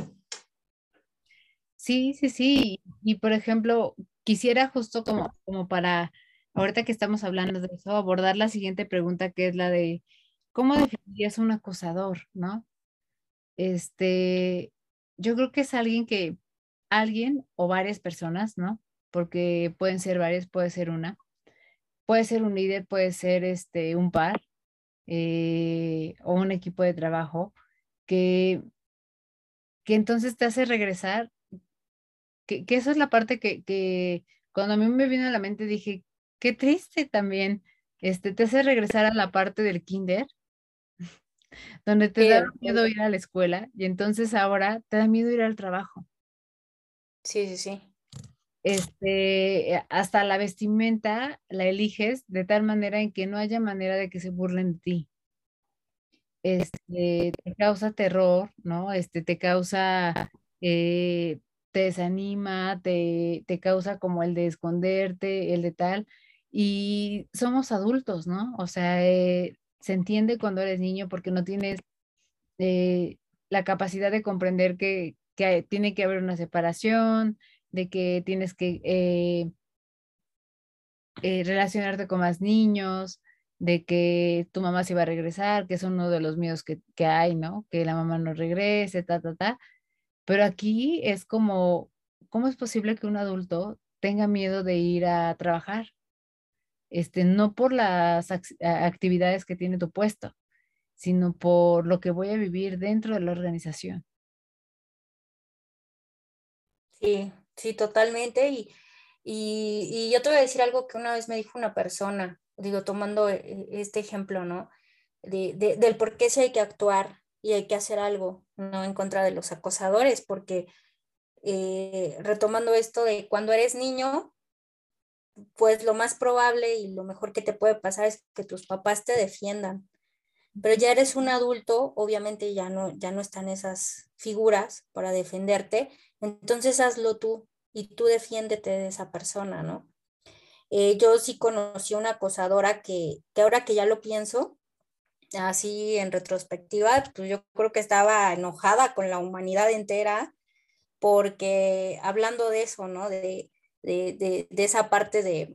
Sí, sí, sí. Y por ejemplo, quisiera justo como, como para, ahorita que estamos hablando de eso, abordar la siguiente pregunta que es la de, ¿cómo definirías un acosador, no? Este, yo creo que es alguien que, alguien o varias personas, ¿no? Porque pueden ser varias, puede ser una, puede ser un líder, puede ser este, un par eh, o un equipo de trabajo que, que entonces te hace regresar que, que eso es la parte que, que, cuando a mí me vino a la mente dije, qué triste también, este, te hace regresar a la parte del kinder, donde te da miedo ir a la escuela y entonces ahora te da miedo ir al trabajo. Sí, sí, sí. Este, hasta la vestimenta la eliges de tal manera en que no haya manera de que se burlen de ti. Este, te causa terror, ¿no? Este, te causa eh, te desanima, te, te causa como el de esconderte, el de tal. Y somos adultos, ¿no? O sea, eh, se entiende cuando eres niño porque no tienes eh, la capacidad de comprender que, que, tiene que haber una separación, de que tienes que eh, relacionarte con más niños, de que tu mamá se va a regresar, que es uno de los miedos que, que hay, ¿no? Que la mamá no regrese, ta, ta, ta. Pero aquí es como, ¿cómo es posible que un adulto tenga miedo de ir a trabajar? Este, no por las actividades que tiene tu puesto, sino por lo que voy a vivir dentro de la organización. Sí, sí, totalmente. Y, y, yo te voy a decir algo que una vez me dijo una persona, digo, tomando e, este ejemplo, ¿no? De, del por qué se hay que actuar y hay que hacer algo, ¿no? En contra de los acosadores, porque eh, retomando esto de cuando eres niño, pues lo más probable y lo mejor que te puede pasar es que tus papás te defiendan. Pero ya eres un adulto, obviamente ya no, ya no están esas figuras para defenderte, entonces hazlo tú y tú defiéndete de esa persona, ¿no? Eh, yo sí conocí una acosadora que, que ahora que ya lo pienso, así en retrospectiva, pues yo creo que estaba enojada con la humanidad entera porque hablando de eso, ¿no? De, de, de, esa parte de,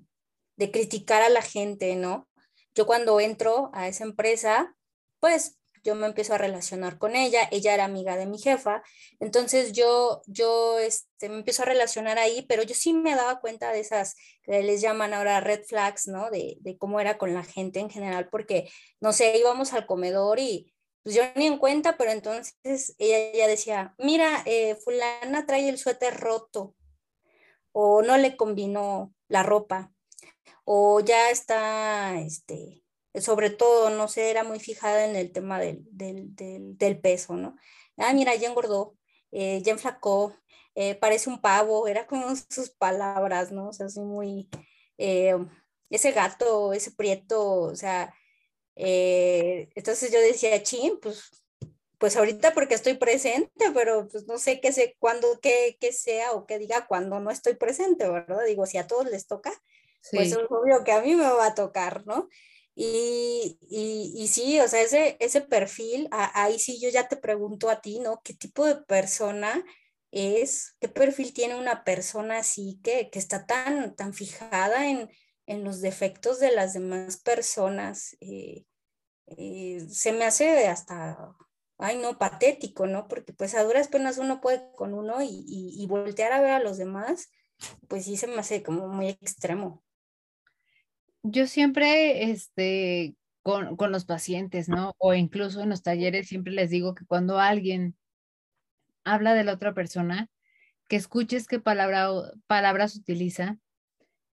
de criticar a la gente, ¿no? Yo cuando entro a esa empresa, pues yo me empiezo a relacionar con ella, ella era amiga de mi jefa, entonces yo, yo este, me empiezo a relacionar ahí, pero yo sí me daba cuenta de esas, que les llaman ahora red flags, ¿no? De, de cómo era con la gente en general, porque, no sé, íbamos al comedor y pues yo ni en cuenta, pero entonces ella ya decía, mira, eh, fulana trae el suéter roto, o no le combinó la ropa, o ya está, este, sobre todo, no sé, era muy fijada en el tema del, del, del, peso, ¿no? Ah, mira, ya engordó, eh, ya enflacó, eh, parece un pavo, era como sus palabras, ¿no? O sea, así muy, eh, ese gato, ese prieto, o sea, entonces yo decía, chin, pues, pues ahorita porque estoy presente, pero pues no sé qué sé, cuándo, qué, qué sea o qué diga cuando no estoy presente, ¿verdad? Digo, si a todos les toca, pues es obvio que a mí me va a tocar, ¿no? Y, y, sí, o sea, ese, ese perfil, ahí sí yo ya te pregunto a ti, ¿no? ¿Qué tipo de persona es? ¿Qué perfil tiene una persona así que, que está tan, tan fijada en, en, los defectos de las demás personas? Eh, eh, se me hace hasta, ay no, patético, ¿no? Porque pues a duras penas uno puede con uno y, y voltear a ver a los demás, pues sí se me hace como muy extremo yo siempre, este, con, con, los pacientes, ¿no? O incluso en los talleres siempre les digo que cuando alguien habla de la otra persona, que escuches qué palabra, palabras utiliza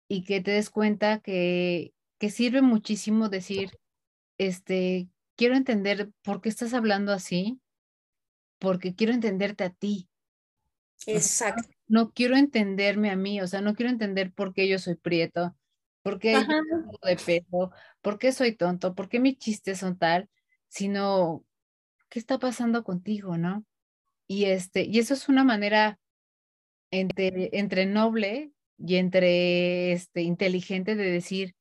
y que te des cuenta que, que sirve muchísimo decir, este, quiero entender por qué estás hablando así, porque quiero entenderte a ti. Exacto. no quiero entenderme a mí, o sea, no quiero entender por qué yo soy prieto, ¿Por qué de peso? ¿Por qué soy tonto? ¿Por qué mis chistes son tal? Sino, ¿qué está pasando contigo, no? Y, este, y eso es una manera entre, entre noble y entre este, inteligente de decir,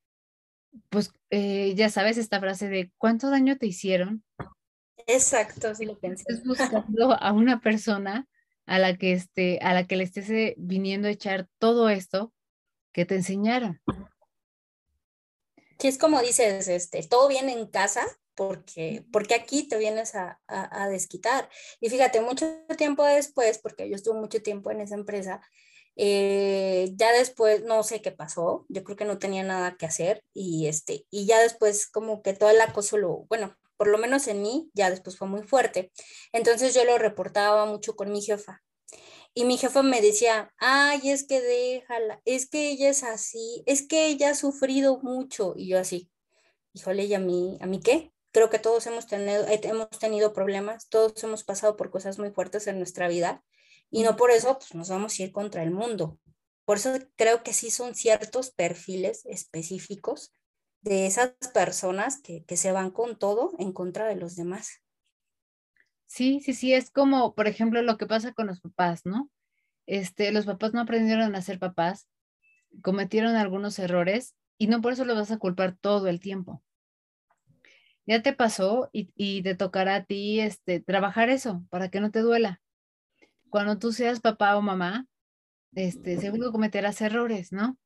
pues eh, ya sabes esta frase de ¿cuánto daño te hicieron? Exacto, sí lo pensé. Es buscando a una persona a la que este, a la que le estés eh, viniendo a echar todo esto que te enseñaron. Sí, es como dices, este, todo viene en casa porque, porque aquí te vienes a, a, desquitar. Y fíjate, mucho tiempo después, porque yo estuve mucho tiempo en esa empresa, eh, ya después no sé qué pasó, yo creo que no tenía nada que hacer y, este, y ya después como que todo el acoso lo, bueno, por lo menos en mí, ya después fue muy fuerte. Entonces yo lo reportaba mucho con mi jefa y mi jefa me decía, ay, es que déjala, es que ella es así, es que ella ha sufrido mucho. Y yo así, híjole, ¿y a mí, a mí qué? Creo que todos hemos tenido, eh, hemos tenido problemas, todos hemos pasado por cosas muy fuertes en nuestra vida y no por eso pues, nos vamos a ir contra el mundo. Por eso creo que sí son ciertos perfiles específicos de esas personas que, que se van con todo en contra de los demás. Sí, sí, sí, es como, por ejemplo, lo que pasa con los papás, ¿no? Este, los papás no aprendieron a ser papás, cometieron algunos errores y no por eso los vas a culpar todo el tiempo. Ya te pasó y, y te tocará a ti este, trabajar eso para que no te duela. Cuando tú seas papá o mamá, este, seguro cometerás errores, ¿no?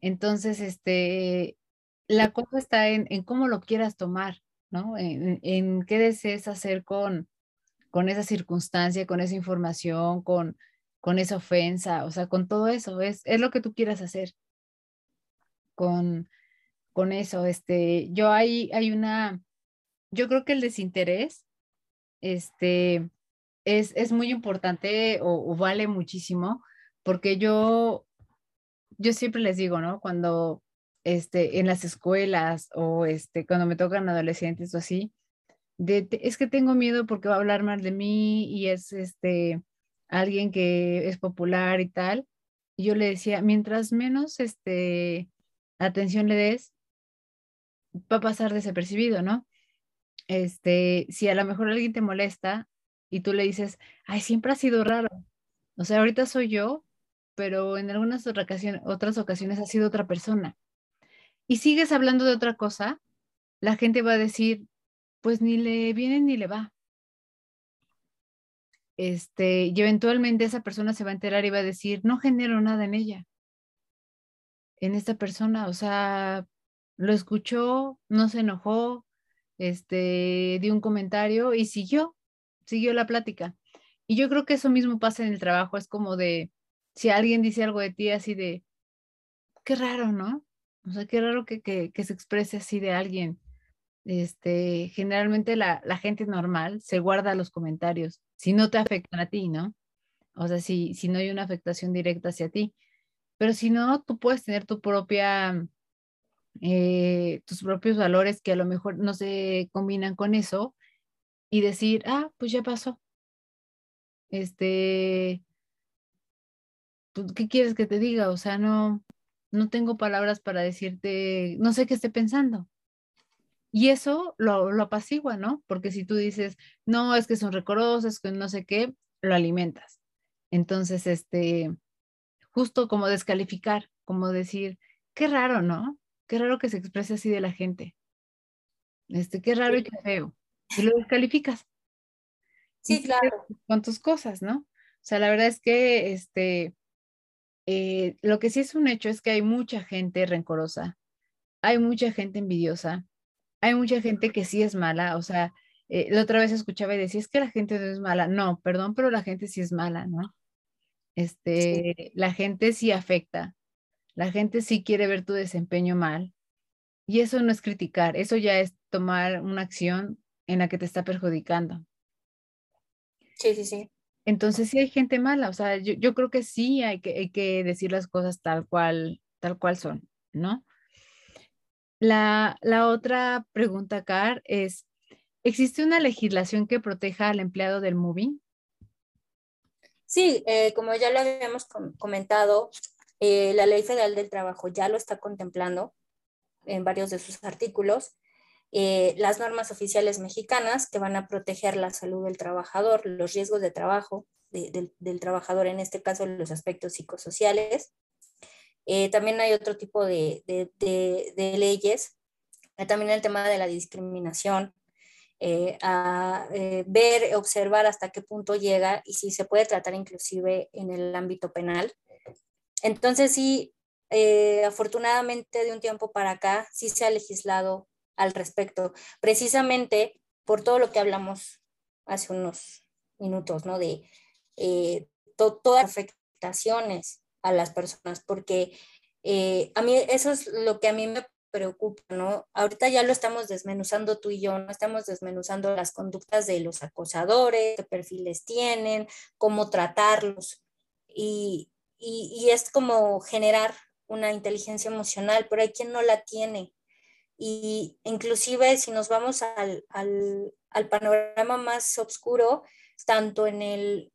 Entonces, este, la cosa está en, en cómo lo quieras tomar, ¿no? En, en, qué desees hacer con, con esa circunstancia, con esa información, con, con esa ofensa, o sea, con todo eso, es, es lo que tú quieras hacer con, con eso. Este, yo hay, hay una, yo creo que el desinterés, este, es, es muy importante o, vale muchísimo, porque yo, yo siempre les digo, ¿no? Cuando, este, en las escuelas o este, cuando me tocan adolescentes o así, es que tengo miedo porque va a hablar mal de mí y es este alguien que es popular y tal. Yo le decía, mientras menos este atención le des, va a pasar desapercibido, ¿no? Este, si a lo mejor alguien te molesta y tú le dices, ay, siempre ha sido raro. O sea, ahorita soy yo pero en algunas ocasiones, otras ocasiones ha sido otra persona. Y sigues hablando de otra cosa, la gente va a decir, pues ni le viene ni le va. Este, y eventualmente esa persona se va a enterar y va a decir, no genero nada en ella, en esta persona, o sea, lo escuchó, no se enojó, este, dio un comentario y siguió, siguió la plática. Y yo creo que eso mismo pasa en el trabajo, es como de, si alguien dice algo de ti así de, qué raro, ¿no? O sea, qué raro que, que, se exprese así de alguien. Este, generalmente la, la, gente normal se guarda los comentarios, si no te afectan a ti, ¿no? O sea, si, si no hay una afectación directa hacia ti. Pero si no, tú puedes tener tu propia, eh, tus propios valores que a lo mejor no se combinan con eso y decir, ah, pues ya pasó. Este, pues, ¿qué quieres que te diga? O sea, no, no tengo palabras para decirte, no sé qué esté pensando. Y eso lo, lo apacigua, ¿no? Porque si tú dices, no, es que son recorosas, que no sé qué, lo alimentas. Entonces, este, justo como descalificar, como decir, qué raro, ¿no? Qué raro que se exprese así de la gente. Este, qué raro y qué feo. Y lo descalificas. Sí, claro. Con tus cosas, ¿no? O sea, la verdad es que este, eh, lo que sí es un hecho es que hay mucha gente rencorosa, hay mucha gente envidiosa, hay mucha gente que sí es mala, o sea, eh, la otra vez escuchaba y decía, es que la gente no es mala, no, perdón, pero la gente sí es mala, ¿no? Este, la gente sí afecta, la gente sí quiere ver tu desempeño mal, y eso no es criticar, eso ya es tomar una acción en la que te está perjudicando. Sí, sí, sí. Entonces sí hay gente mala, o sea, yo, creo que sí hay que, hay que decir las cosas tal cual, tal cual son, ¿no? La, otra pregunta, Car, es, ¿existe una legislación que proteja al empleado del moving? Sí, eh, como ya lo habíamos comentado, eh, la Ley Federal del Trabajo ya lo está contemplando en varios de sus artículos. Eh, las normas oficiales mexicanas que van a proteger la salud del trabajador, los riesgos de trabajo del trabajador, en este caso los aspectos psicosociales. Eh, también hay otro tipo de, leyes, eh, también el tema de la discriminación, a ver, observar hasta qué punto llega y si se puede tratar inclusive en el ámbito penal. Entonces sí, afortunadamente de un tiempo para acá sí se ha legislado al respecto, precisamente por todo lo que hablamos hace unos minutos, ¿no? De eh, todas las afectaciones a las personas, porque eh, a mí eso es lo que a mí me preocupa, ¿no? Ahorita ya lo estamos desmenuzando tú y yo, no estamos desmenuzando las conductas de los acosadores, qué perfiles tienen, cómo tratarlos, y, y es como generar una inteligencia emocional, pero hay quien no la tiene, y inclusive si nos vamos al, panorama más oscuro, tanto en el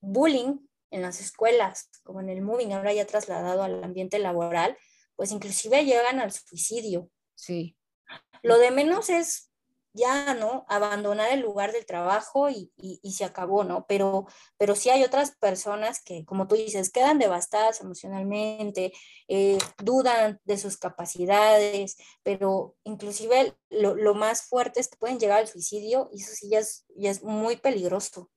bullying en las escuelas como en el moving, ahora ya trasladado al ambiente laboral, pues inclusive llegan al suicidio. Sí. Lo de menos es ya, ¿no? Abandonar el lugar del trabajo y, se acabó, ¿no? Pero, pero sí hay otras personas que, como tú dices, quedan devastadas emocionalmente, eh, dudan de sus capacidades, pero inclusive lo, más fuerte es que pueden llegar al suicidio y eso sí ya es, ya es muy peligroso.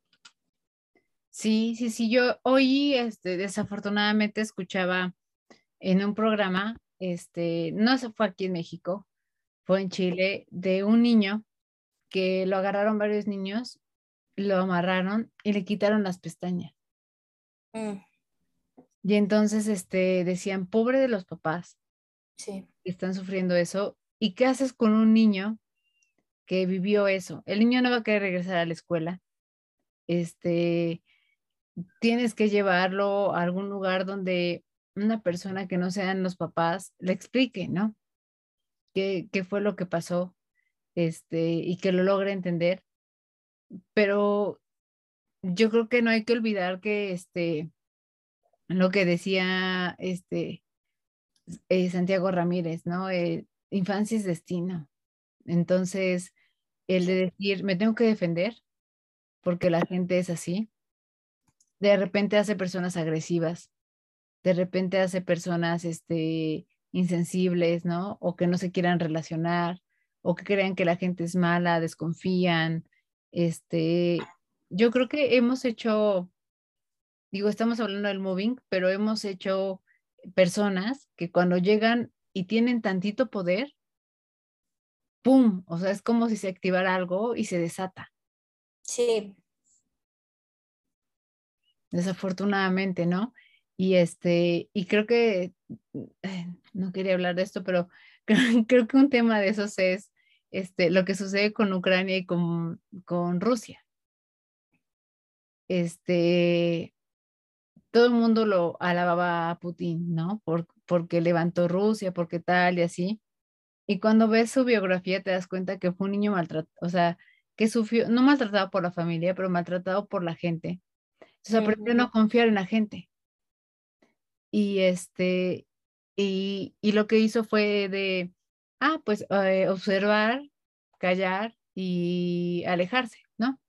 Sí, sí, sí, yo hoy este, desafortunadamente escuchaba en un programa, este, no se fue aquí en México, fue en Chile, de un niño que lo agarraron varios niños, lo amarraron y le quitaron las pestañas. Mm. Y entonces este, decían, pobre de los papás. Sí. están sufriendo eso. ¿Y qué haces con un niño que vivió eso? El niño no va a querer regresar a la escuela. Este, tienes que llevarlo a algún lugar donde una persona que no sean los papás le explique, ¿no? qué, fue lo que pasó este, y que lo logre entender. Pero yo creo que no hay que olvidar que este, lo que decía este, eh, Santiago Ramírez, ¿no? Eh, infancia es destino. Entonces, el de decir, me tengo que defender porque la gente es así, de repente hace personas agresivas, de repente hace personas este, insensibles, ¿no? O que no se quieran relacionar, o que crean que la gente es mala, desconfían. Este, yo creo que hemos hecho, digo, estamos hablando del moving, pero hemos hecho personas que cuando llegan y tienen tantito poder, ¡pum! O sea, es como si se activara algo y se desata. Sí. Desafortunadamente, ¿no? Y este, y creo que, eh, no quería hablar de esto, pero creo, que un tema de esos es este, lo que sucede con Ucrania y con, con Rusia. Este, todo el mundo lo alababa a Putin, ¿no? Por, porque levantó Rusia, porque tal y así. Y cuando ves su biografía te das cuenta que fue un niño maltratado, o sea, que sufrió, no maltratado por la familia, pero maltratado por la gente. Entonces aprendió a no confiar en la gente. Y este, y, y lo que hizo fue de, ah, pues eh, observar, callar y alejarse, ¿no?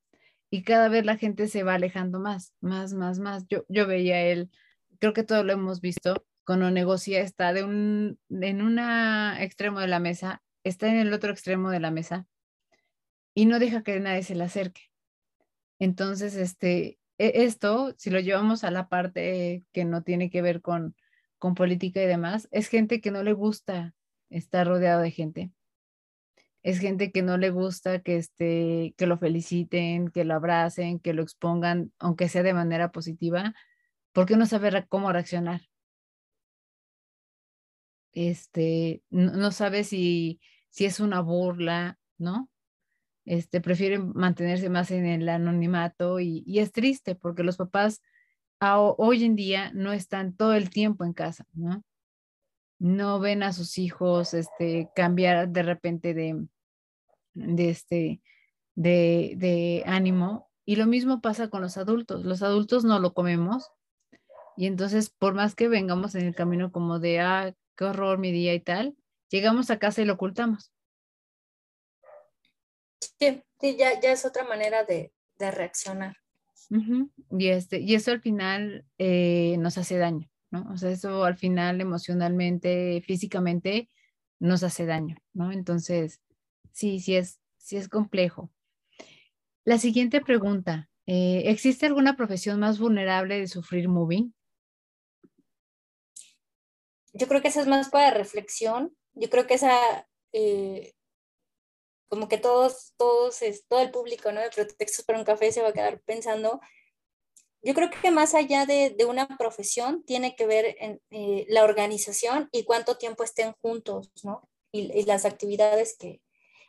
Y cada vez la gente se va alejando más, más, más, más. Yo, yo veía él, creo que todo lo hemos visto, cuando negocia está de un, en un extremo de la mesa, está en el otro extremo de la mesa y no deja que nadie se le acerque. Entonces, este, esto, si lo llevamos a la parte que no tiene que ver con, con política y demás, es gente que no le gusta estar rodeado de gente. Es gente que no le gusta que, este, que lo feliciten, que lo abracen, que lo expongan, aunque sea de manera positiva, porque no sabe cómo reaccionar este, no, sabe si, si es una burla, ¿no? Este, prefieren mantenerse más en el anonimato y, es triste porque los papás hoy en día no están todo el tiempo en casa, ¿no? Ven a sus hijos este, cambiar de repente este, de, de ánimo. Y lo mismo pasa con los adultos. Los adultos no lo comemos. Y entonces, por más que vengamos en el camino como de, ah, qué horror mi día y tal, llegamos a casa y lo ocultamos. Sí, sí ya, ya es otra manera de, de reaccionar. y, este, y eso al final eh, nos hace daño, ¿no? O sea, eso al final emocionalmente, físicamente, nos hace daño, ¿no? Entonces, sí, sí es, sí es complejo. La siguiente pregunta, eh, ¿existe alguna profesión más vulnerable de sufrir moving? yo creo que esa es más para reflexión. Yo creo que esa, eh, como que todos, todos, todo el público, ¿no? De Pretextos para un Café se va a quedar pensando. Yo creo que más allá de, de una profesión, tiene que ver en eh, la organización y cuánto tiempo estén juntos, ¿no? Y, las actividades que,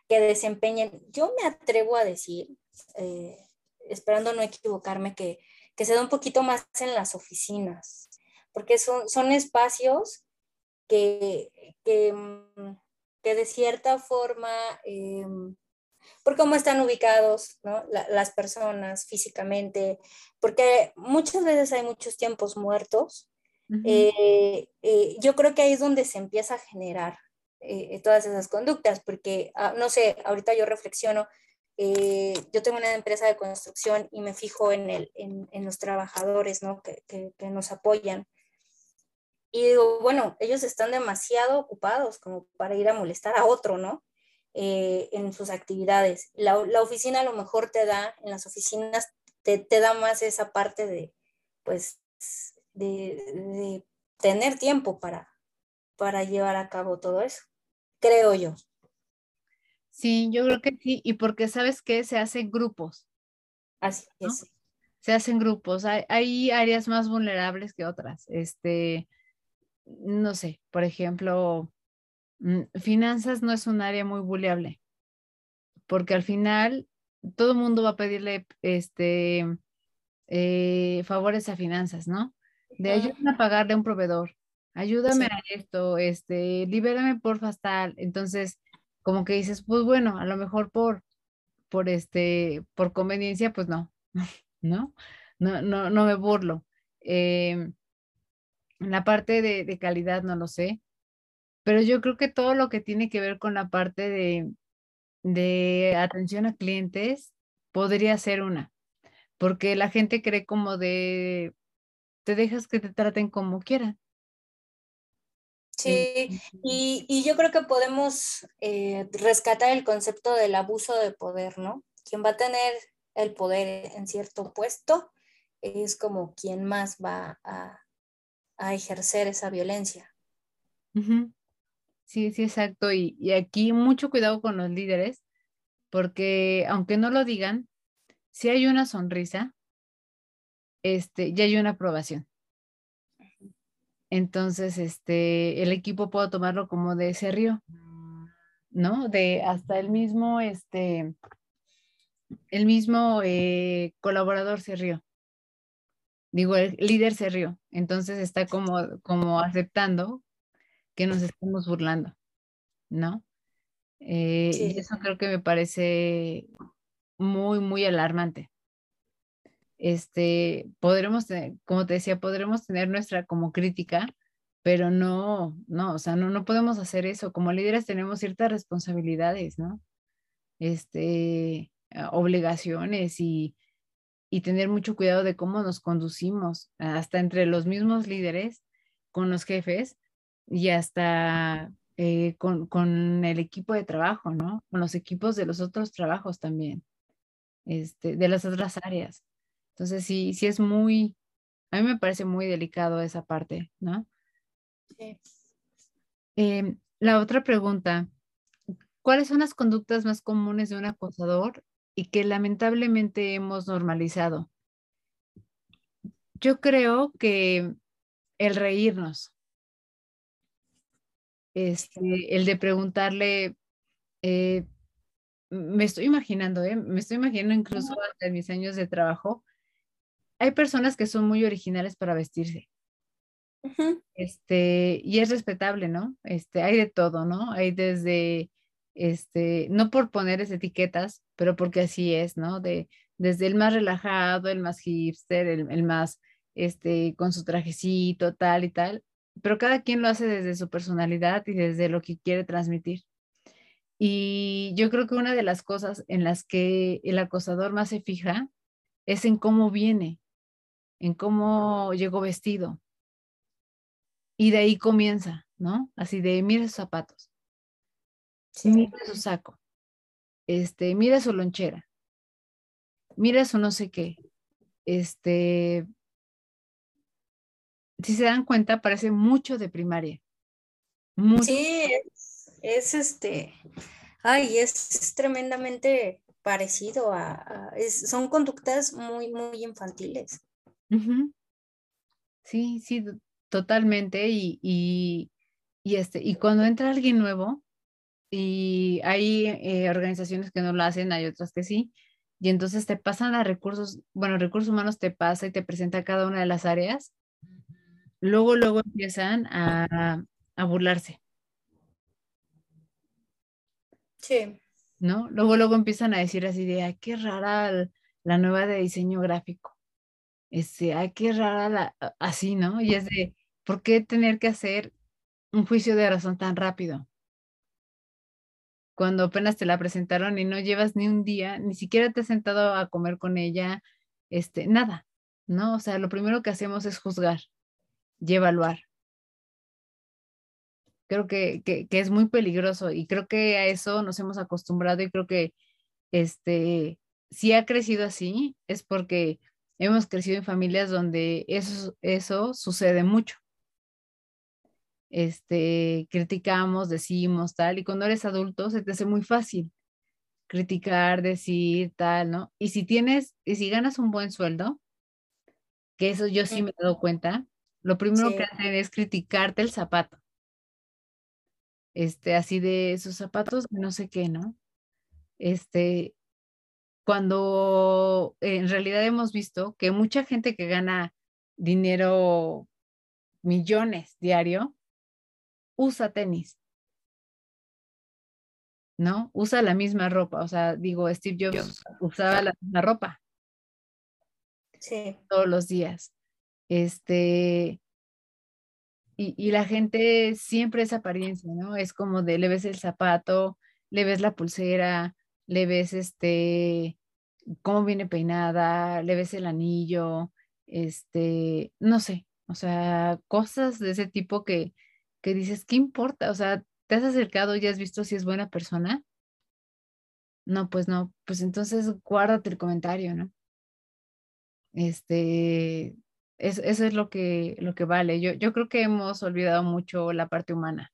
que, desempeñen. Yo me atrevo a decir, eh, esperando no equivocarme, que, que se da un poquito más en las oficinas, porque son, son espacios que, que, mm, que de cierta forma, eh, por cómo están ubicados ¿no? las personas físicamente, porque muchas veces hay muchos tiempos muertos. Eh, eh, yo creo que ahí es donde se empieza a generar todas esas conductas, porque, ah, no sé, ahorita yo reflexiono, yo tengo una empresa de construcción y me fijo en, el, en, en los trabajadores ¿no? que, que, que, nos apoyan. Y digo, bueno, ellos están demasiado ocupados como para ir a molestar a otro, ¿no? Eh, en sus actividades. La, la, oficina a lo mejor te da, en las oficinas te, te da más esa parte de, pues, de, de, tener tiempo para, para llevar a cabo todo eso, creo yo. Sí, yo creo que sí, y porque sabes que se hacen grupos. Así es. Se hacen grupos. Hay, hay, áreas más vulnerables que otras. Este, no sé, por ejemplo, mm, finanzas no es un área muy buleable, porque al final todo el mundo va a pedirle este, eh, favores a finanzas, ¿no? De ayúdame a pagarle a un proveedor, ayúdame a esto, este, libérame por tal. Entonces, como que dices, pues bueno, a lo mejor por, por este, por conveniencia, pues no, ¿no? No, no, no me burlo. Eh, la parte de, calidad no lo sé, pero yo creo que todo lo que tiene que ver con la parte de, de atención a clientes podría ser una, porque la gente cree como de, te dejas que te traten como quieran. Sí, y, yo creo que podemos eh, rescatar el concepto del abuso de poder, ¿no? Quien va a tener el poder en cierto puesto es como quien más va a, ejercer esa violencia. Sí, sí, exacto. Y, y, aquí mucho cuidado con los líderes, porque aunque no lo digan, si hay una sonrisa, este, ya hay una aprobación. Entonces, este, el equipo puede tomarlo como de ese río, ¿no? De hasta el mismo, este, el mismo eh, colaborador se rió. Digo, el líder se rió. Entonces está como, como aceptando que nos estamos burlando, ¿no? Eh, y eso creo que me parece muy, muy alarmante este, podremos, como te decía, podremos tener nuestra como crítica, pero no, no, o sea, no, no podemos hacer eso. Como líderes tenemos ciertas responsabilidades, ¿no? Este, obligaciones y, y tener mucho cuidado de cómo nos conducimos, hasta entre los mismos líderes, con los jefes y hasta eh, con, con, el equipo de trabajo, ¿no? Con los equipos de los otros trabajos también, este, de las otras áreas. Entonces, sí, sí es muy, a mí me parece muy delicado esa parte, ¿no? Sí. Em, la otra pregunta, ¿cuáles son las conductas más comunes de un acosador y que lamentablemente hemos normalizado? Yo creo que el reírnos, este, el de preguntarle, eh, me estoy imaginando, ¿eh? me estoy imaginando incluso en mis años de trabajo, hay personas que son muy originales para vestirse. Este, y es respetable, ¿no? Este, hay de todo, ¿no? Hay desde, este, no por poner etiquetas, pero porque así es, ¿no? De, desde el más relajado, el más hipster, el, el más, este, con su trajecito, tal y tal, pero cada quien lo hace desde su personalidad y desde lo que quiere transmitir. Y yo creo que una de las cosas en las que el acosador más se fija es en cómo viene, en cómo llegó vestido. Y de ahí comienza, ¿no? Así de, mira sus zapatos, mira su saco, este, mira su lonchera, mira su no sé qué. Este, si se dan cuenta, parece mucho de primaria. Sí, es, este, ay, es, tremendamente parecido a, son conductas muy, muy infantiles. Sí, sí, totalmente. Y, y, y, este, y cuando entra alguien nuevo, y hay eh, organizaciones que no lo hacen, hay otras que sí, y entonces te pasan a recursos, bueno, recursos humanos te pasa y te presenta cada una de las áreas, luego, luego empiezan a, a burlarse. Sí. ¿No? Luego, luego empiezan a decir así de, ay, qué rara la nueva de diseño gráfico este, ay, qué rara la, así, ¿no? Y es de, ¿por qué tener que hacer un juicio de razón tan rápido? Cuando apenas te la presentaron y no llevas ni un día, ni siquiera te has sentado a comer con ella, este, nada, ¿no? O sea, lo primero que hacemos es juzgar y evaluar. Creo que, que, que es muy peligroso y creo que a eso nos hemos acostumbrado y creo que, este, si ha crecido así, es porque hemos crecido en familias donde eso, eso sucede mucho. Este, criticamos, decimos tal, y cuando eres adulto se te hace muy fácil criticar, decir tal, ¿no? Y si tienes, y si ganas un buen sueldo, que eso yo sí me he dado cuenta, lo primero que hacen es criticarte el zapato. Este, así de esos zapatos, no sé qué, ¿no? Este, cuando en realidad hemos visto que mucha gente que gana dinero, millones diario, usa tenis. ¿No? Usa la misma ropa. O sea, digo, Steve Jobs usaba la misma ropa. Sí. Todos los días. Este, y, y, la gente siempre es apariencia, ¿no? Es como de le ves el zapato, le ves la pulsera, le ves este, cómo viene peinada, le ves el anillo, este, no sé, o sea, cosas de ese tipo que, que dices, ¿qué importa? O sea, ¿te has acercado y has visto si es buena persona? No, pues no, pues entonces guárdate el comentario, ¿no? Este, eso es lo que, lo que vale. Yo, yo creo que hemos olvidado mucho la parte humana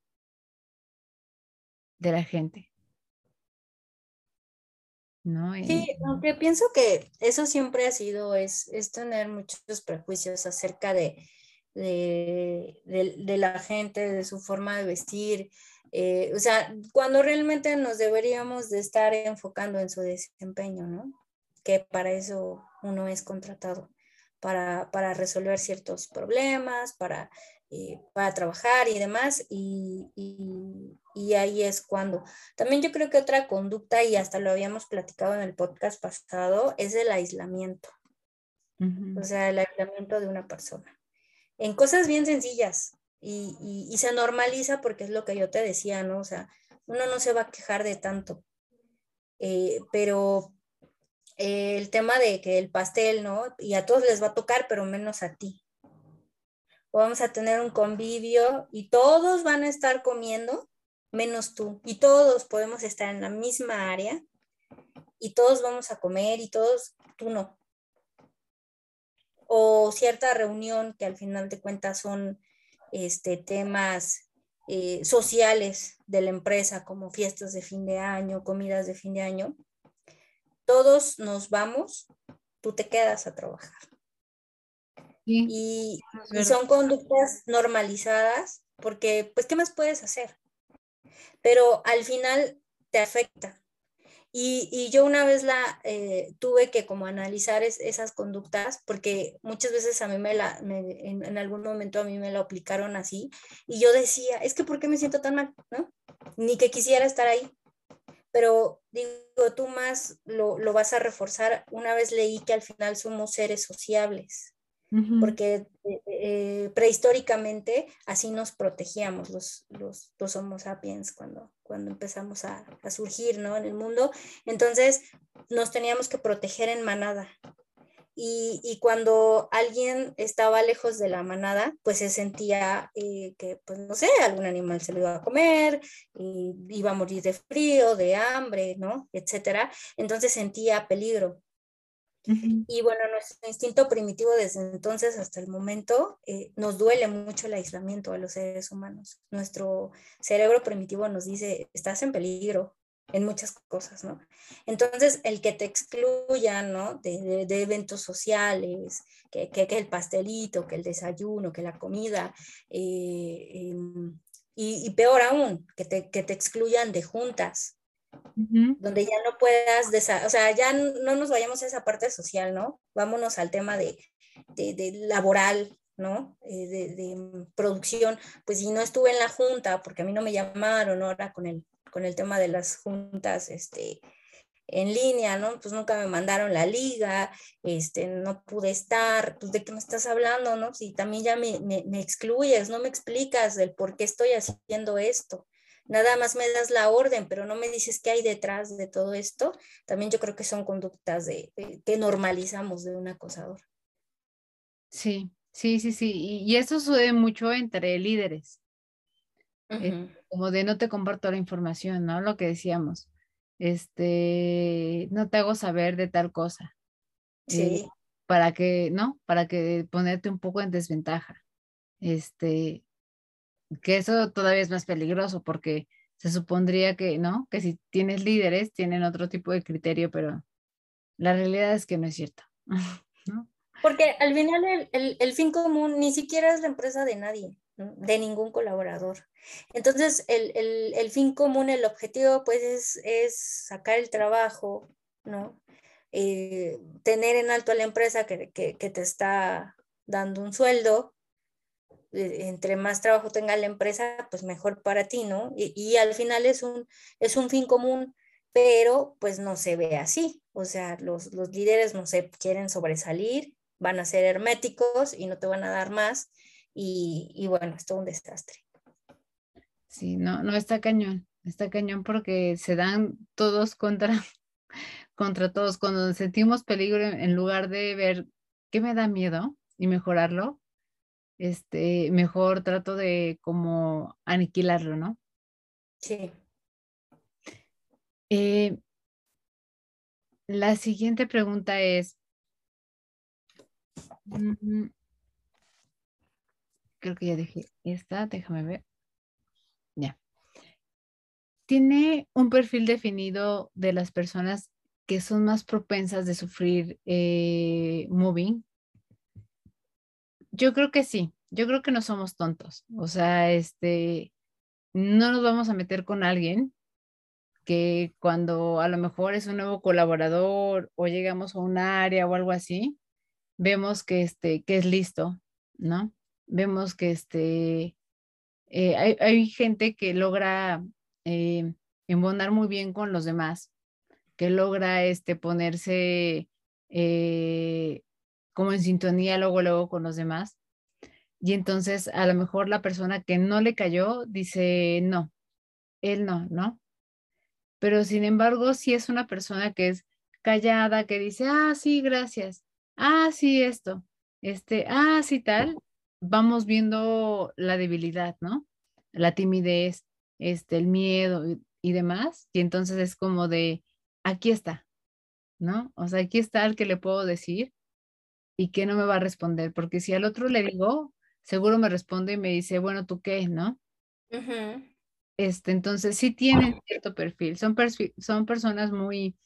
de la gente. ¿No? Sí, aunque pienso que eso siempre ha sido, es, es tener muchos prejuicios acerca de, de, de, la gente, de su forma de vestir. Eh, o sea, cuando realmente nos deberíamos de estar enfocando en su desempeño, ¿no? Que para eso uno es contratado, para, para resolver ciertos problemas, para eh, para trabajar y demás, y, y, ahí es cuando. También yo creo que otra conducta, y hasta lo habíamos platicado en el podcast pasado, es el aislamiento. O sea, el aislamiento de una persona. En cosas bien sencillas, y, se normaliza porque es lo que yo te decía, ¿no? O sea, uno no se va a quejar de tanto, eh, pero eh, el tema de que el pastel, ¿no? Y a todos les va a tocar, pero menos a ti vamos a tener un convivio y todos van a estar comiendo, menos tú, y todos podemos estar en la misma área y todos vamos a comer y todos, tú no. O cierta reunión que al final de cuentas son este, temas eh, sociales de la empresa, como fiestas de fin de año, comidas de fin de año. Todos nos vamos, tú te quedas a trabajar. Y, son conductas normalizadas porque, pues, ¿qué más puedes hacer? Pero al final te afecta. Y, yo una vez la eh, tuve que como analizar esas conductas porque muchas veces a mí me la, en, en, algún momento a mí me lo aplicaron así y yo decía, es que ¿por qué me siento tan mal? ¿No? Ni que quisiera estar ahí. Pero digo, tú más lo, lo vas a reforzar. Una vez leí que al final somos seres sociables porque eh, eh, prehistóricamente así nos protegíamos los, los, los Homo sapiens cuando, cuando empezamos a, a, surgir ¿no? en el mundo. Entonces nos teníamos que proteger en manada. Y, y, cuando alguien estaba lejos de la manada, pues se sentía eh, que, pues no sé, algún animal se lo iba a comer, y iba a morir de frío, de hambre, ¿no? Etcétera. Entonces sentía peligro. Y bueno, nuestro instinto primitivo desde entonces hasta el momento eh, nos duele mucho el aislamiento a los seres humanos. Nuestro cerebro primitivo nos dice, estás en peligro en muchas cosas, ¿no? Entonces, el que te excluyan, ¿no? De, de, eventos sociales, que, que, que, el pastelito, que el desayuno, que la comida, eh, em, y, y, peor aún, que te, que te excluyan de juntas, donde ya no puedas, o sea, ya no nos vayamos a esa parte social, ¿no? Vámonos al tema de, de, laboral, ¿no? Eh, de, producción, pues si no estuve en la junta, porque a mí no me llamaron ahora con el, con el tema de las juntas, este, en línea, ¿no? Pues nunca me mandaron la liga, este, no pude estar, pues de qué me estás hablando, ¿no? Si también ya me, me, me excluyes, no me explicas el por qué estoy haciendo esto nada más me das la orden, pero no me dices qué hay detrás de todo esto, también yo creo que son conductas de, que normalizamos de un acosador. Sí, sí, sí, sí, y, eso sucede mucho entre líderes. Eh, como de no te comparto la información, ¿no? Lo que decíamos. Este, no te hago saber de tal cosa. Eh, sí. para que, ¿no? Para que ponerte un poco en desventaja. Este, que eso todavía es más peligroso porque se supondría que, ¿no? Que si tienes líderes tienen otro tipo de criterio, pero la realidad es que no es cierto. Porque al final el, el, fin común ni siquiera es la empresa de nadie, de ningún colaborador. Entonces el, el, fin común, el objetivo pues es, es sacar el trabajo, ¿no? Eh, tener en alto a la empresa que, que, te está dando un sueldo, entre más trabajo tenga la empresa, pues mejor para ti, ¿no? Y, al final es un, es un fin común, pero pues no se ve así. O sea, los, los líderes no se quieren sobresalir, van a ser herméticos y no te van a dar más. Y, y bueno, es todo un desastre. Sí, no, no está cañón, está cañón porque se dan todos contra, contra todos. Cuando sentimos peligro, en lugar de ver qué me da miedo, y mejorarlo, este, mejor trato de como aniquilarlo, ¿no? Sí. Eh, la siguiente pregunta es, mm, creo que ya dejé esta, déjame ver. Ya. ¿Tiene un perfil definido de las personas que son más propensas de sufrir eh, moving? Yo creo que sí, yo creo que no somos tontos, o sea, este, no nos vamos a meter con alguien que cuando a lo mejor es un nuevo colaborador o llegamos a un área o algo así, vemos que, este, que es listo, ¿no? Vemos que este, eh, hay, gente que logra eh, embonar muy bien con los demás, que logra este, ponerse eh, como en sintonía luego, luego con los demás. Y entonces a lo mejor la persona que no le cayó dice, no, él no, ¿no? Pero sin embargo, si es una persona que es callada, que dice, ah, sí, gracias, ah, sí, esto, este, ah, sí, tal, vamos viendo la debilidad, ¿no? La timidez, este, el miedo y, demás. Y entonces es como de, aquí está, ¿no? O sea, aquí está el que le puedo decir y que no me va a responder, porque si al otro le digo, seguro me responde y me dice, bueno, ¿tú qué? ¿No? Este, entonces sí tienen cierto perfil, son, son personas muy,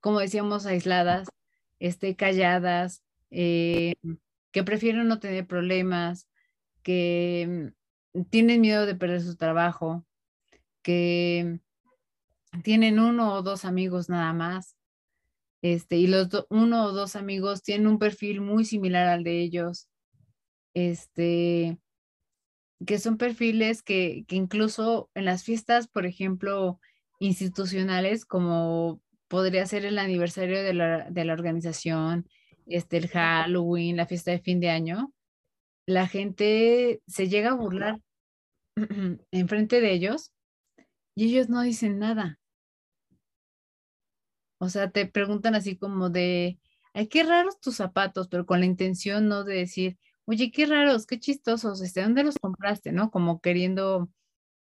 como decíamos, aisladas, este, calladas, eh, que prefieren no tener problemas, que mm, tienen miedo de perder su trabajo, que tienen uno o dos amigos nada más, este, y los uno o dos amigos tienen un perfil muy similar al de ellos, este, que son perfiles que, que incluso en las fiestas, por ejemplo, institucionales, como podría ser el aniversario de la, de la organización, este, el Halloween, la fiesta de fin de año, la gente se llega a burlar enfrente de ellos y ellos no dicen nada. O sea, te preguntan así como de, ay, qué raros tus zapatos, pero con la intención no de decir, oye, qué raros, qué chistosos, este, ¿dónde los compraste? ¿No? Como queriendo,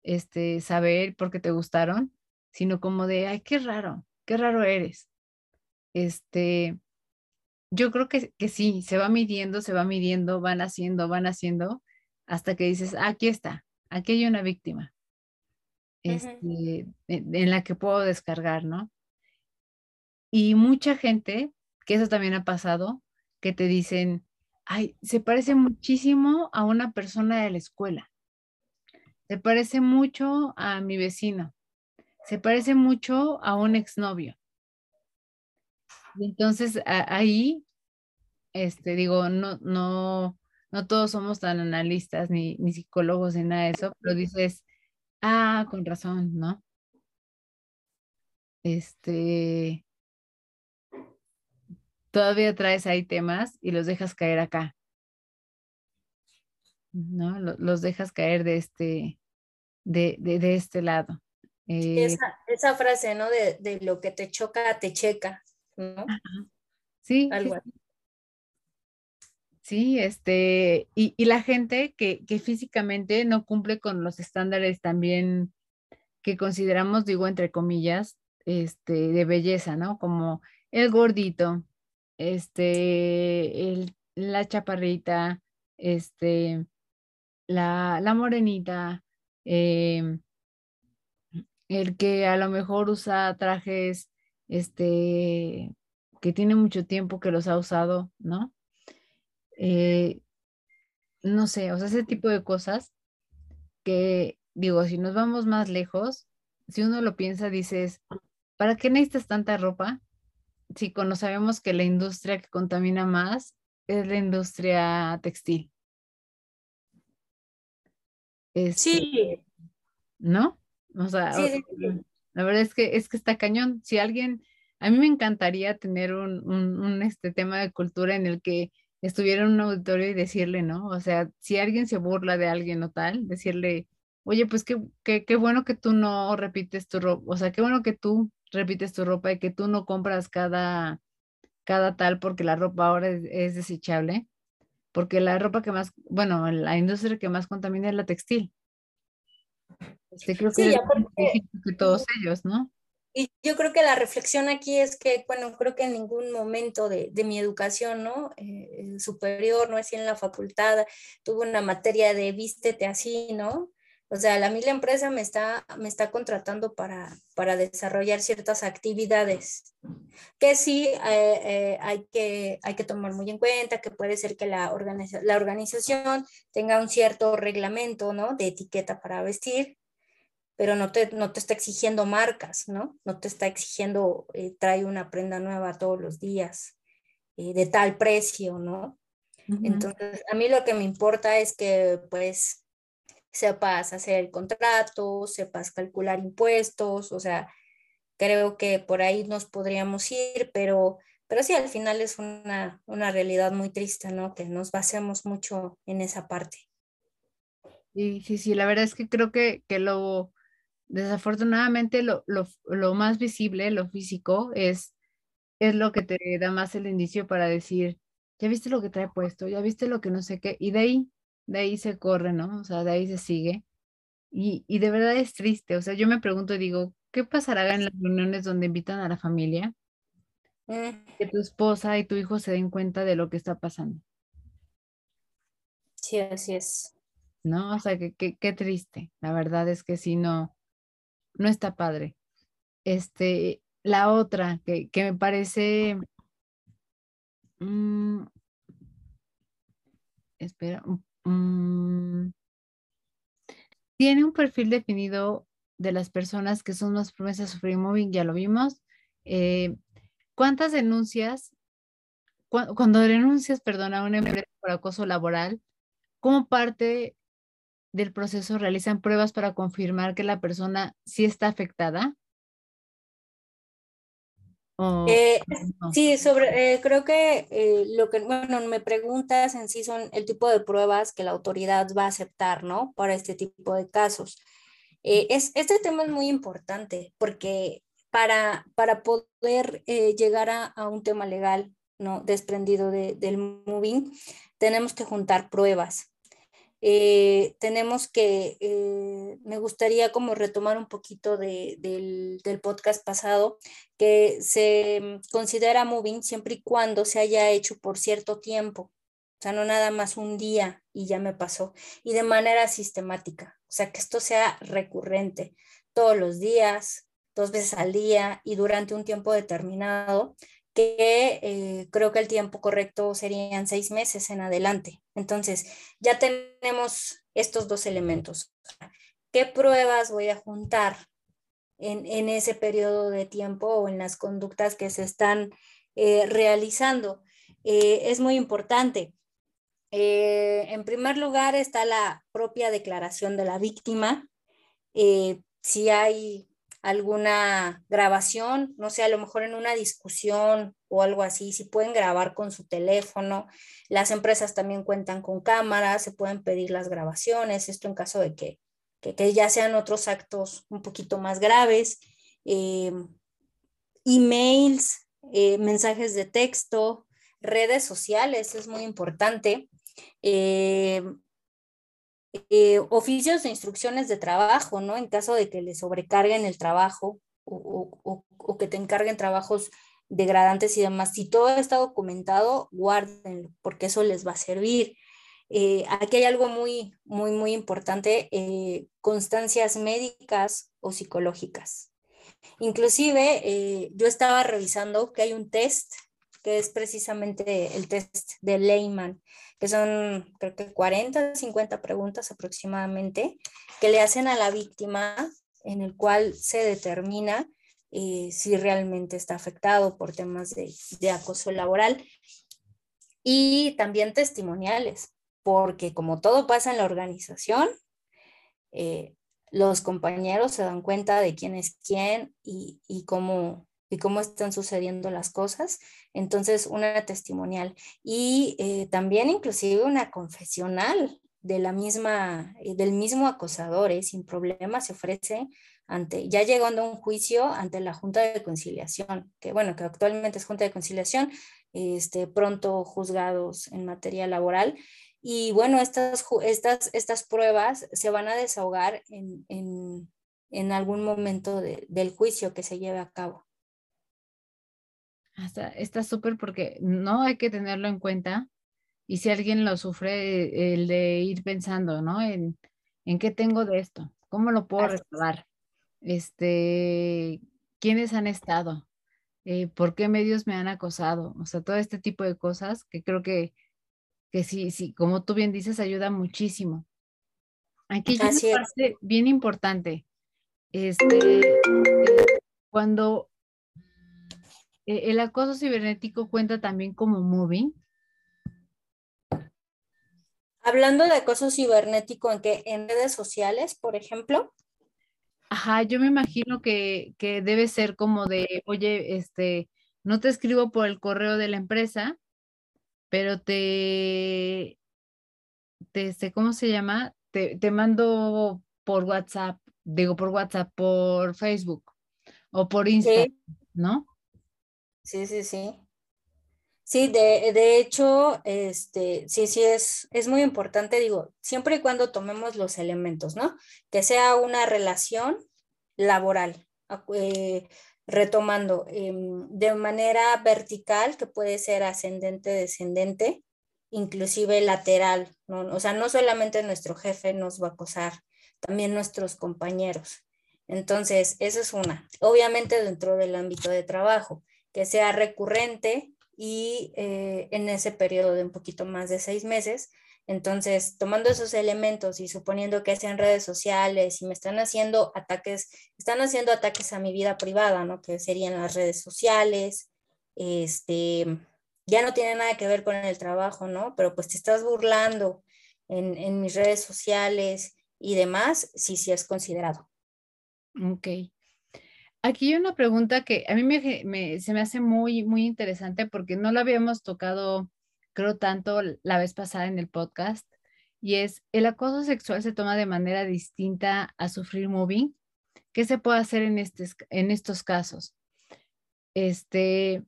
este, saber por qué te gustaron, sino como de, ay, qué raro, qué raro eres. Este, yo creo que, que sí, se va midiendo, se va midiendo, van haciendo, van haciendo, hasta que dices, aquí está, aquí hay una víctima, este, en la que puedo descargar, ¿no? Y mucha gente, que eso también ha pasado, que te dicen, ay, se parece muchísimo a una persona de la escuela. Se parece mucho a mi vecino. Se parece mucho a un exnovio. Y entonces ahí, este, digo, no, no, no todos somos tan analistas ni, ni psicólogos ni nada de eso, pero dices, ah, con razón, ¿no? Este, todavía traes ahí temas y los dejas caer acá. ¿No? Los dejas caer de este, de, de, este lado. Eh, esa, frase, ¿no? De, de, lo que te choca, te checa, ¿no? Sí. Algo sí. Sí, este, y, y la gente que, que, físicamente no cumple con los estándares también que consideramos, digo, entre comillas, este, de belleza, ¿no? Como el gordito, este, el, la chaparrita, este, la, la morenita, em, el que a lo mejor usa trajes, este, que tiene mucho tiempo que los ha usado, ¿no? Eh, no sé, o sea, ese tipo de cosas que, digo, si nos vamos más lejos, si uno lo piensa, dices, ¿para qué necesitas tanta ropa? Sí, cuando sabemos que la industria que contamina más es la industria textil. sí. Este, ¿No? O sea, la verdad es que es que está cañón. Si alguien, a mí me encantaría tener un, un, este tema de cultura en el que estuviera en un auditorio y decirle, ¿no? O sea, si alguien se burla de alguien o tal, decirle, oye, pues qué, qué, qué bueno que tú no repites tu ropa, o sea, qué bueno que tú repites tu ropa y que tú no compras cada, cada tal porque la ropa ahora es, desechable. porque la ropa que más, bueno, la industria que más contamina es la textil. Este, creo que, que todos ellos, ¿no? Y yo creo que la reflexión aquí es que, bueno, creo que en ningún momento de, de mi educación, ¿no? Eh, superior, no así en la facultad, tuve una materia de vístete así, ¿no? O sea, la misma empresa me está, me está contratando para, para desarrollar ciertas actividades que sí eh, eh, hay, que, hay que tomar muy en cuenta, que puede ser que la, la organización tenga un cierto reglamento, ¿no? De etiqueta para vestir, pero no te, no te está exigiendo marcas, ¿no? No te está exigiendo, eh, trae una prenda nueva todos los días, de tal precio, ¿no? Entonces, a mí lo que me importa es que, pues, sepas hacer el contrato, sepas calcular impuestos, o sea, creo que por ahí nos podríamos ir, pero, pero sí, al final es una, una realidad muy triste, ¿no? Que nos basemos mucho en esa parte. Sí, sí, sí, la verdad es que creo que, que lo, desafortunadamente, lo, lo, lo, más visible, lo físico, es, es lo que te da más el indicio para decir, ya viste lo que trae puesto, ya viste lo que no sé qué, y de ahí de ahí se corre, ¿no? O sea, de ahí se sigue. Y, y de verdad es triste, o sea, yo me pregunto, digo, ¿qué pasará en las reuniones donde invitan a la familia? Mm. Que tu esposa y tu hijo se den cuenta de lo que está pasando. Sí, así es. ¿No? O sea, que, qué triste. La verdad es que sí, no, no está padre. Este, la otra que, que me parece, mm, espera, un Mm, tiene un perfil definido de las personas que son más promesas a sufrir moving, ya lo vimos. Eh, ¿Cuántas denuncias, cuando denuncias, perdón, a una empresa por acoso laboral, cómo parte del proceso realizan pruebas para confirmar que la persona sí está afectada? Eh, sí, sobre, eh, creo que eh, lo que, bueno, me preguntas en sí son el tipo de pruebas que la autoridad va a aceptar, ¿no? Para este tipo de casos. es, este tema es muy importante porque para, para poder llegar a, a, un tema legal, ¿no? Desprendido de, del moving, tenemos que juntar pruebas. Eh, tenemos que, me gustaría como retomar un poquito del, del, podcast pasado, que se considera moving siempre y cuando se haya hecho por cierto tiempo, o sea, no nada más un día y ya me pasó, y de manera sistemática, o sea, que esto sea recurrente todos los días, dos veces al día y durante un tiempo determinado, que eh, creo que el tiempo correcto serían seis meses en adelante. Entonces, ya tenemos estos dos elementos. ¿Qué pruebas voy a juntar en, ese periodo de tiempo o en las conductas que se están eh, realizando? Eh, es muy importante. en primer lugar está la propia declaración de la víctima. si hay alguna grabación, no sé, a lo mejor en una discusión o algo así, si pueden grabar con su teléfono. Las empresas también cuentan con cámaras, se pueden pedir las grabaciones, esto en caso de que, que, ya sean otros actos un poquito más graves. Eh, emails, eh, mensajes de texto, redes sociales, es muy importante. Eh, oficios de instrucciones de trabajo, ¿no? En caso de que le sobrecarguen el trabajo o, que te encarguen trabajos degradantes y demás. Si todo está documentado, guárdenlo, porque eso les va a servir. Eh, aquí hay algo muy, muy, muy importante, eh, constancias médicas o psicológicas. Inclusive, yo estaba revisando que hay un test que es precisamente el test de Lehman, que son creo que 40, 50 preguntas aproximadamente, que le hacen a la víctima en el cual se determina eh, si realmente está afectado por temas de, acoso laboral y también testimoniales, porque como todo pasa en la organización, eh, los compañeros se dan cuenta de quién es quién y, y cómo, y cómo están sucediendo las cosas. Entonces, una testimonial y eh, también inclusive una confesional de la misma, eh, del mismo acosador, ¿eh? sin problema se ofrece ante, ya llegando a un juicio ante la Junta de Conciliación, que bueno, que actualmente es Junta de Conciliación, este, pronto juzgados en materia laboral. Y bueno, estas, estas, estas pruebas se van a desahogar en, en, en algún momento del juicio que se lleve a cabo. Está súper porque no hay que tenerlo en cuenta. Y si alguien lo sufre, el de ir pensando, ¿no? En, en qué tengo de esto, cómo lo puedo resolver, este, quiénes han estado, eh, por qué medios me han acosado, o sea, todo este tipo de cosas que creo que que sí, sí, como tú bien dices, ayuda muchísimo. Aquí hay una parte bien importante. Este, eh, cuando eh, el acoso cibernético cuenta también como moving. Hablando de acoso cibernético, ¿en qué? ¿En redes sociales, por ejemplo? Ajá, yo me imagino que, que debe ser como de, oye, este, no te escribo por el correo de la empresa, pero te, te este, ¿cómo se llama? Te, te mando por WhatsApp, digo por WhatsApp, por Facebook o por Instagram, ¿no? Sí, sí, sí. Sí, de, de, hecho, este, sí, sí, es, es muy importante, digo, siempre y cuando tomemos los elementos, ¿no? Que sea una relación laboral, eh, retomando, em, de manera vertical, que puede ser ascendente, descendente, inclusive lateral, ¿no? o sea, no solamente nuestro jefe nos va a acosar, también nuestros compañeros. Entonces, eso es una. Obviamente dentro del ámbito de trabajo, que sea recurrente y eh, en ese periodo de un poquito más de seis meses, entonces, tomando esos elementos y suponiendo que sean redes sociales y me están haciendo ataques, están haciendo ataques a mi vida privada, ¿no? Que serían las redes sociales, este, ya no tiene nada que ver con el trabajo, ¿no? Pero pues te estás burlando en, en mis redes sociales y demás, sí, sí es considerado. Ok. Aquí hay una pregunta que a mí me, se me hace muy, muy interesante porque no la habíamos tocado creo tanto la vez pasada en el podcast, y es, ¿el acoso sexual se toma de manera distinta a sufrir moving? ¿Qué se puede hacer en, en estos casos? Este,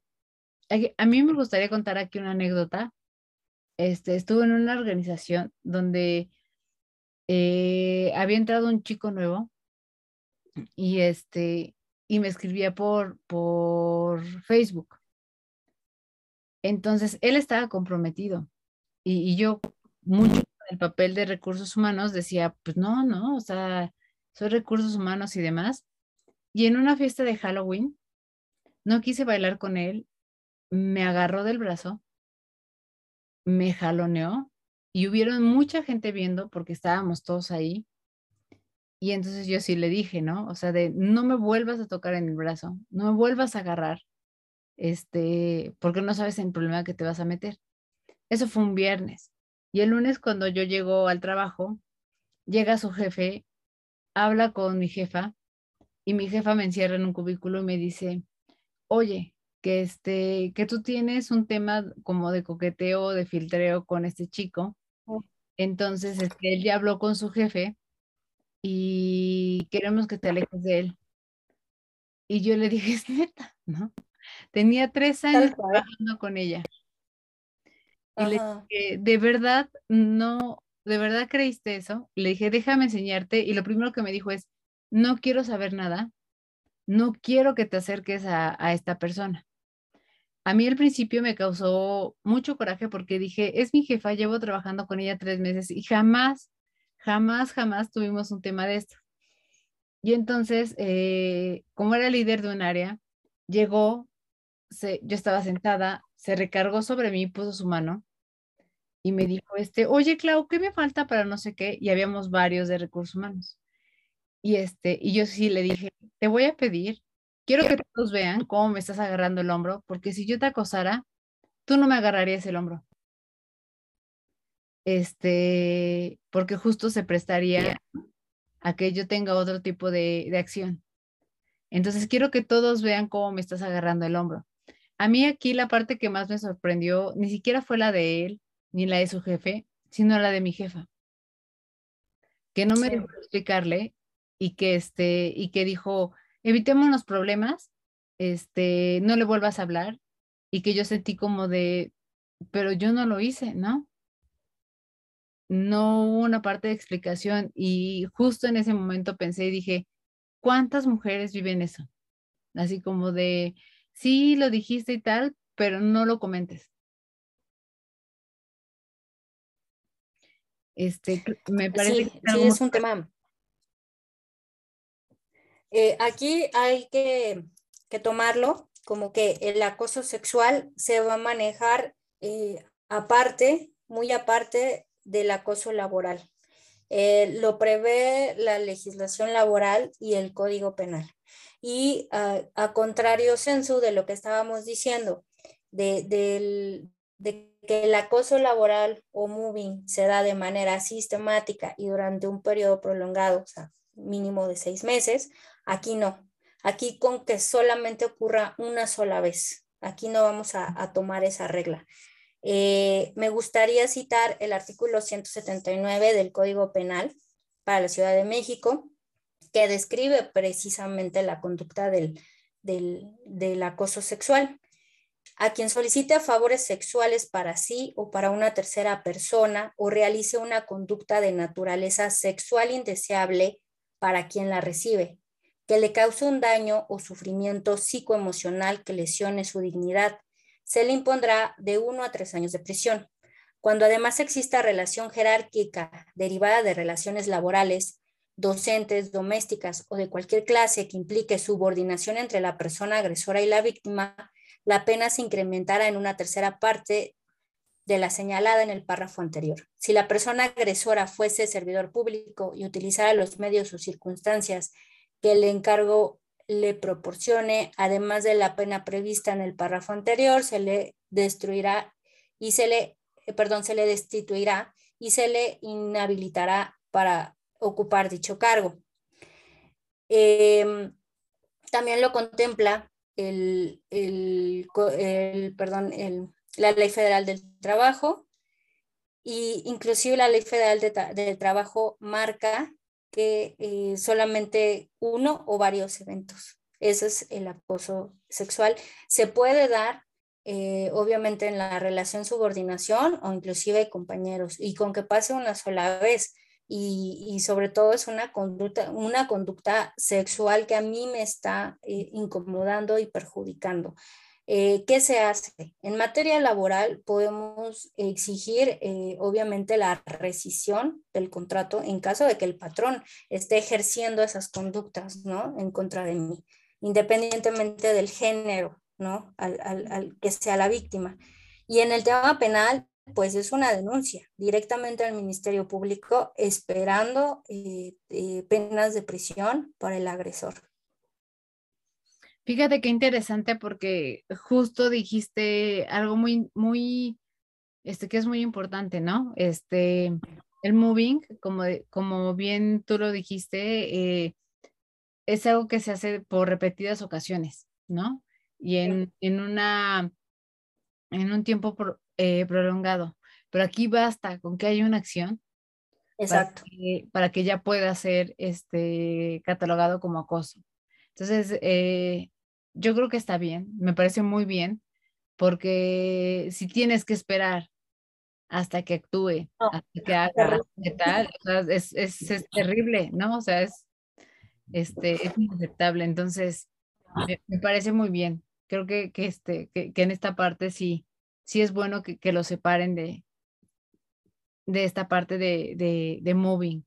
a mí me gustaría contar aquí una anécdota. Este, estuve en una organización donde eh, había entrado un chico nuevo y este y me escribía por por Facebook entonces, él estaba comprometido y, yo, mucho el papel de recursos humanos, decía, pues no, no, o sea, soy recursos humanos y demás. Y en una fiesta de Halloween, no quise bailar con él, me agarró del brazo, me jaloneó y hubieron mucha gente viendo porque estábamos todos ahí. Y entonces yo sí le dije, ¿no? O sea, de no me vuelvas a tocar en el brazo, no me vuelvas a agarrar, este, porque no sabes el problema que te vas a meter. Eso fue un viernes. Y el lunes cuando yo llego al trabajo, llega su jefe, habla con mi jefa y mi jefa me encierra en un cubículo y me dice, oye, que este, que tú tienes un tema como de coqueteo, de filtreo con este chico. Oh. Entonces, este, él ya habló con su jefe y queremos que te alejes de él. Y yo le dije, es neta, ¿no? Tenía tres años trabajando con ella. Y le dije, de verdad, no, de verdad creíste eso. Le dije, déjame enseñarte. Y lo primero que me dijo es, no quiero saber nada. No quiero que te acerques a, a esta persona. A mí al principio me causó mucho coraje porque dije, es mi jefa, llevo trabajando con ella tres meses y jamás, jamás, jamás tuvimos un tema de esto. Y entonces, eh, como era líder de un área, llegó, yo estaba sentada, se recargó sobre mí, puso su mano y me dijo, este, oye, Clau, ¿qué me falta para no sé qué? Y habíamos varios de recursos humanos. Y este, y yo sí le dije, te voy a pedir, quiero que todos vean cómo me estás agarrando el hombro, porque si yo te acosara, tú no me agarrarías el hombro. Este, porque justo se prestaría a que yo tenga otro tipo de, de acción. Entonces quiero que todos vean cómo me estás agarrando el hombro. A mí aquí la parte que más me sorprendió ni siquiera fue la de él, ni la de su jefe, sino la de mi jefa. Que no me dejó explicarle y que este, y que dijo, evitemos los problemas, este, no le vuelvas a hablar y que yo sentí como de, pero yo no lo hice, ¿no? No hubo una parte de explicación y justo en ese momento pensé y dije, ¿cuántas mujeres viven eso? Así como de, sí, lo dijiste y tal, pero no lo comentes. Este, me parece sí, que sí es un tema. Eh, aquí hay que, que, tomarlo como que el acoso sexual se va a manejar eh, aparte, muy aparte del acoso laboral. Eh, lo prevé la legislación laboral y el código penal. Y uh, a contrario censo de lo que estábamos diciendo, de, de, de que el acoso laboral o moving se da de manera sistemática y durante un periodo prolongado, o sea, mínimo de seis meses, aquí no. Aquí con que solamente ocurra una sola vez. Aquí no vamos a, a tomar esa regla. Eh, me gustaría citar el artículo 179 del Código Penal para la Ciudad de México, que describe precisamente la conducta del, del, del acoso sexual a quien solicite favores sexuales para sí o para una tercera persona o realice una conducta de naturaleza sexual indeseable para quien la recibe, que le cause un daño o sufrimiento psicoemocional que lesione su dignidad, se le impondrá de uno a tres años de prisión. Cuando además exista relación jerárquica derivada de relaciones laborales, docentes, domésticas o de cualquier clase que implique subordinación entre la persona agresora y la víctima, la pena se incrementará en una tercera parte de la señalada en el párrafo anterior. Si la persona agresora fuese servidor público y utilizara los medios o circunstancias que el encargo le proporcione, además de la pena prevista en el párrafo anterior, se le destruirá y se le, eh, perdón, se le destituirá y se le inhabilitará para ocupar dicho cargo. Em, también lo contempla el, perdón, la Ley Federal del Trabajo y inclusive la Ley Federal del Trabajo marca que eh, solamente uno o varios eventos. Ese es el acoso sexual. Se puede dar, eh, obviamente, en la relación subordinación o inclusive compañeros y con que pase una sola vez y, sobre todo es una conducta, una conducta sexual que a mí me está eh, incomodando y perjudicando. Eh, ¿Qué se hace? En materia laboral podemos exigir, eh, obviamente, la rescisión del contrato en caso de que el patrón esté ejerciendo esas conductas, ¿no? En contra de mí, independientemente del género, ¿no? Al, al, al que sea la víctima. Y en el tema penal, pues es una denuncia directamente al Ministerio Público esperando eh, eh, penas de prisión para el agresor. Fíjate qué interesante porque justo dijiste algo muy, muy, este, que es muy importante, ¿no? Este, el moving, como, como bien tú lo dijiste, eh, es algo que se hace por repetidas ocasiones, ¿no? Y en, en una, en un tiempo por, eh, prolongado. Pero aquí basta con que haya una acción. Exacto. Para que, ya pueda ser este, catalogado como acoso. Entonces, eh, yo creo que está bien, me parece muy bien, porque si tienes que esperar hasta que actúe, hasta que haga, ¿qué tal? es, es, es, terrible, ¿no? O sea, es, este, es inaceptable. Entonces, me, parece muy bien. Creo que, que, este, que, en esta parte sí, sí es bueno que, que lo separen de, de esta parte de, de, de moving.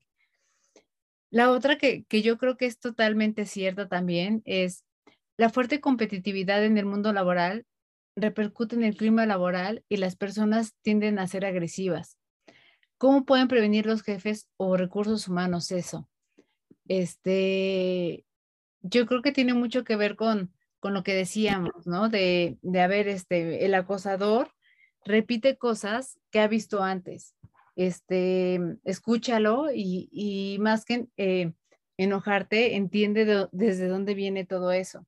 La otra que, que yo creo que es totalmente cierta también es la fuerte competitividad en el mundo laboral repercute en el clima laboral y las personas tienden a ser agresivas. ¿Cómo pueden prevenir los jefes o recursos humanos eso? Este, yo creo que tiene mucho que ver con, con lo que decíamos, ¿no? De, de haber este, el acosador repite cosas que ha visto antes. Este, escúchalo y, y más que eh, enojarte, entiende desde dónde viene todo eso.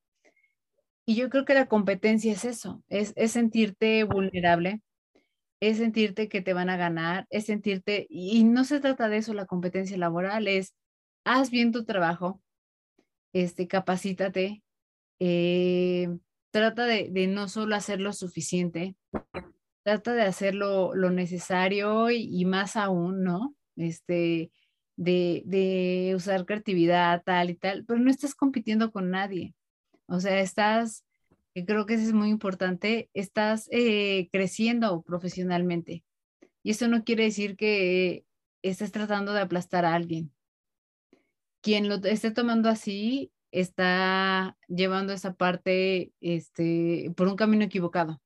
Y yo creo que la competencia es eso, es, es sentirte vulnerable, es sentirte que te van a ganar, es sentirte, y no se trata de eso la competencia laboral, es haz bien tu trabajo, este, capacítate, eh, trata de, no solo hacer lo suficiente, trata de hacer lo, necesario y, más aún, ¿no? Este, de, usar creatividad tal y tal, pero no estás compitiendo con nadie. O sea, estás, creo que eso es muy importante, estás eh, creciendo profesionalmente. Y eso no quiere decir que estés tratando de aplastar a alguien. Quien lo esté tomando así está llevando esa parte este, por un camino equivocado.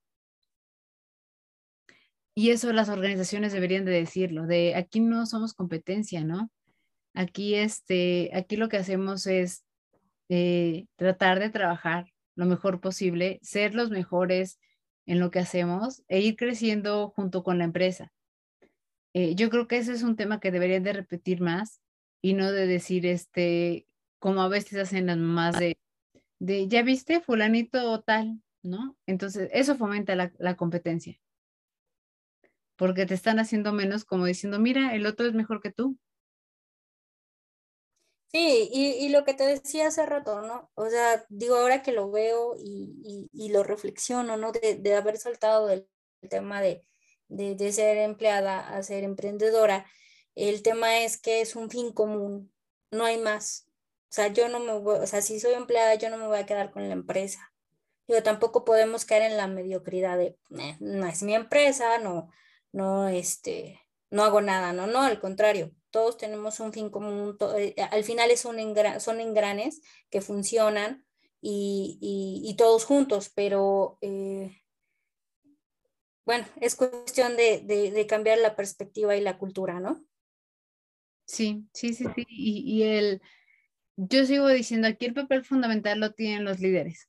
Y eso las organizaciones deberían de decirlo, de aquí no somos competencia, ¿no? Aquí, este, aquí lo que hacemos es eh, tratar de trabajar lo mejor posible, ser los mejores en lo que hacemos e ir creciendo junto con la empresa. Eh, yo creo que ese es un tema que deberían de repetir más y no de decir, este, como a veces hacen las mamás de, ya viste, fulanito o tal, ¿no? Entonces, eso fomenta la, la competencia. Porque te están haciendo menos como diciendo, mira, el otro es mejor que tú. Sí, y, lo que te decía hace rato, ¿no? O sea, digo, ahora que lo veo y, lo reflexiono, ¿no? De, haber saltado del tema de, de, ser empleada a ser emprendedora, el tema es que es un fin común, no hay más. O sea, yo no me voy, o sea, si soy empleada, yo no me voy a quedar con la empresa. Digo, tampoco podemos caer en la mediocridad de, eh, no es mi empresa, no, no, este, no hago nada, no, no, al contrario, todos tenemos un fin común, eh, al final es un son engranes que funcionan y, todos juntos, pero eh, bueno, es cuestión de, cambiar la perspectiva y la cultura, ¿no? Sí, sí, sí, sí. Y, el, yo sigo diciendo, aquí el papel fundamental lo tienen los líderes.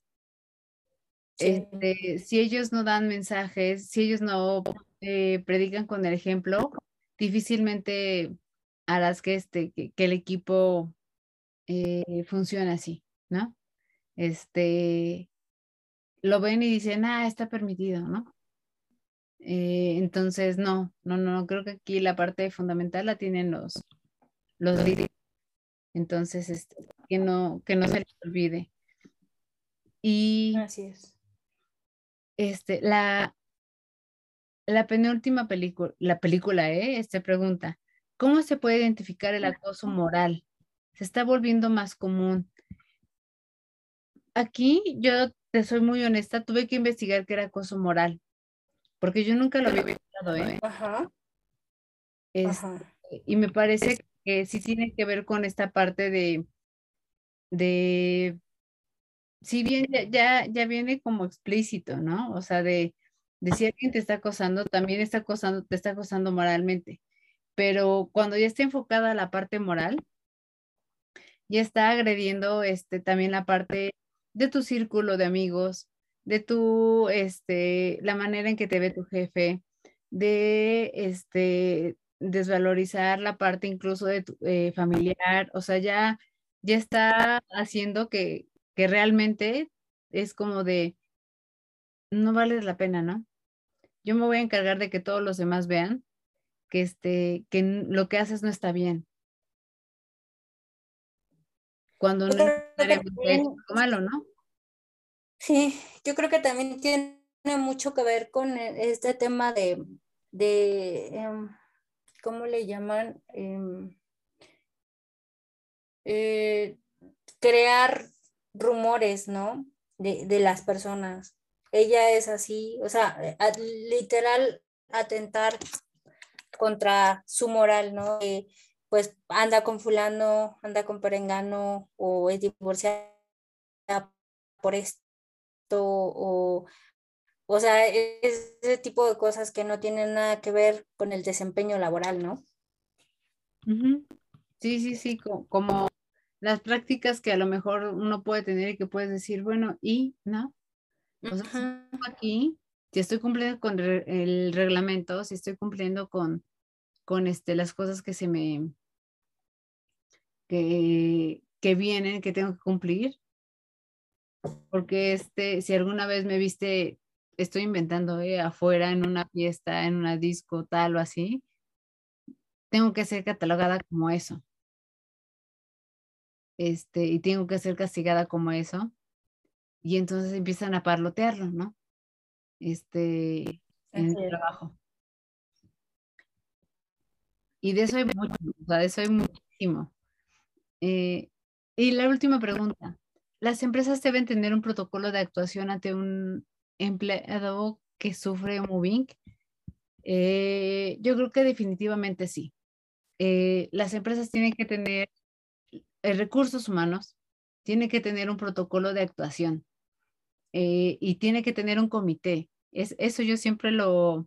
Este, si ellos no dan mensajes, si ellos no eh, predican con el ejemplo, difícilmente harás que, este, que, el equipo eh, funcione así, ¿no? Este, lo ven y dicen, ah, está permitido, ¿no? Eh, entonces, no, no, no, creo que aquí la parte fundamental la tienen los, los líderes. Entonces, este, que, no, que no se les olvide. Y Así es. Este, la, la penúltima película, la película, ¿eh? Este pregunta, ¿cómo se puede identificar el acoso moral? Se está volviendo más común. Aquí yo te soy muy honesta, tuve que investigar qué era acoso moral, porque yo nunca lo había visto, ¿eh? Ajá. Este, y me parece que sí tiene que ver con esta parte de, de, si bien ya, ya viene como explícito, ¿no? O sea, de de si alguien te está acosando, también está acosando, te está acosando moralmente. Pero cuando ya está enfocada la parte moral, ya está agrediendo este, también la parte de tu círculo de amigos, de tu, este, la manera en que te ve tu jefe, de, este, desvalorizar la parte incluso de tu eh, familiar, o sea, ya, ya está haciendo que, que realmente es como de, no vale la pena, ¿no? Yo me voy a encargar de que todos los demás vean que, este, que lo que haces no está bien. Cuando no es malo, ¿no? Sí, yo creo que también tiene mucho que ver con e, este tema de, de em, ¿cómo le llaman? Em, eh, crear rumores, ¿no? De, de, las personas ella es así, o sea, literal atentar contra su moral, ¿no? pues anda con fulano, anda con perengano o es divorciada por esto o o sea, ese tipo de cosas que no tienen nada que ver con el desempeño laboral, ¿no? Sí, sí, sí, como, las prácticas que a lo mejor uno puede tener y que puedes decir, bueno, y, ¿no? aquí, si estoy cumpliendo con el reglamento, si estoy cumpliendo con, con este, las cosas que se me, que, que vienen, que tengo que cumplir. Porque este, si alguna vez me viste, estoy inventando eh, afuera en una fiesta, en una disco, tal o así, tengo que ser catalogada como eso. Este, y tengo que ser castigada como eso y entonces empiezan a parlotearlo, ¿no? Este, en el trabajo. Y de eso hay mucho, o sea, de eso hay muchísimo. Eh, y la última pregunta. ¿Las empresas deben tener un protocolo de actuación ante un empleado que sufre moving? Eh, yo creo que definitivamente sí. Eh, las empresas tienen que tener recursos humanos, tienen que tener un protocolo de actuación y tiene que tener un comité. Es, eso yo siempre lo,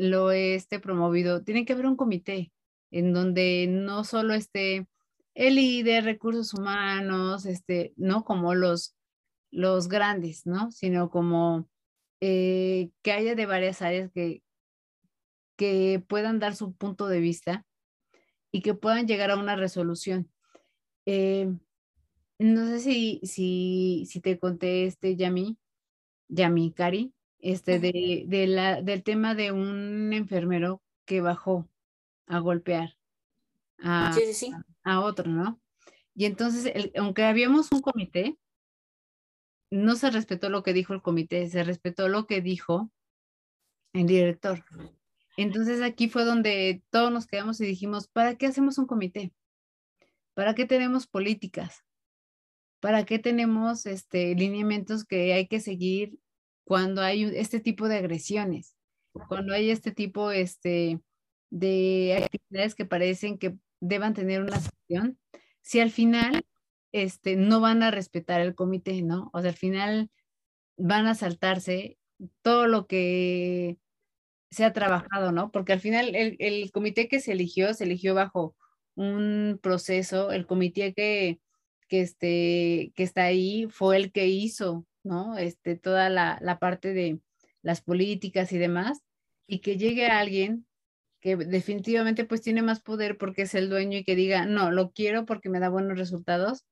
lo he este, promovido. Tiene que haber un comité en donde no solo esté el líder, recursos humanos, este, no como los, los grandes, ¿no? Sino como eh, que haya de varias áreas que, que puedan dar su punto de vista y que puedan llegar a una resolución. Eh, no sé si, si, si te conté este, Yami, Yami, Cari, este, de, la, del tema de un enfermero que bajó a golpear a, a otro, ¿no? Y entonces, aunque habíamos un comité, no se respetó lo que dijo el comité, se respetó lo que dijo el director. Entonces aquí fue donde todos nos quedamos y dijimos, ¿para qué hacemos un comité? ¿Para qué tenemos políticas? ¿Para qué tenemos este, lineamientos que hay que seguir cuando hay este tipo de agresiones, cuando hay este tipo este, de actividades que parecen que deban tener una sanción, si al final este, no van a respetar el comité, ¿no? O sea, al final van a saltarse todo lo que se ha trabajado, ¿no? Porque al final el, el comité que se eligió, se eligió bajo un proceso, el comité que, que, este, que está ahí fue el que hizo ¿no? Este, toda la, la parte de las políticas y demás, y que llegue alguien que definitivamente pues tiene más poder porque es el dueño y que diga, no, lo quiero porque me da buenos resultados,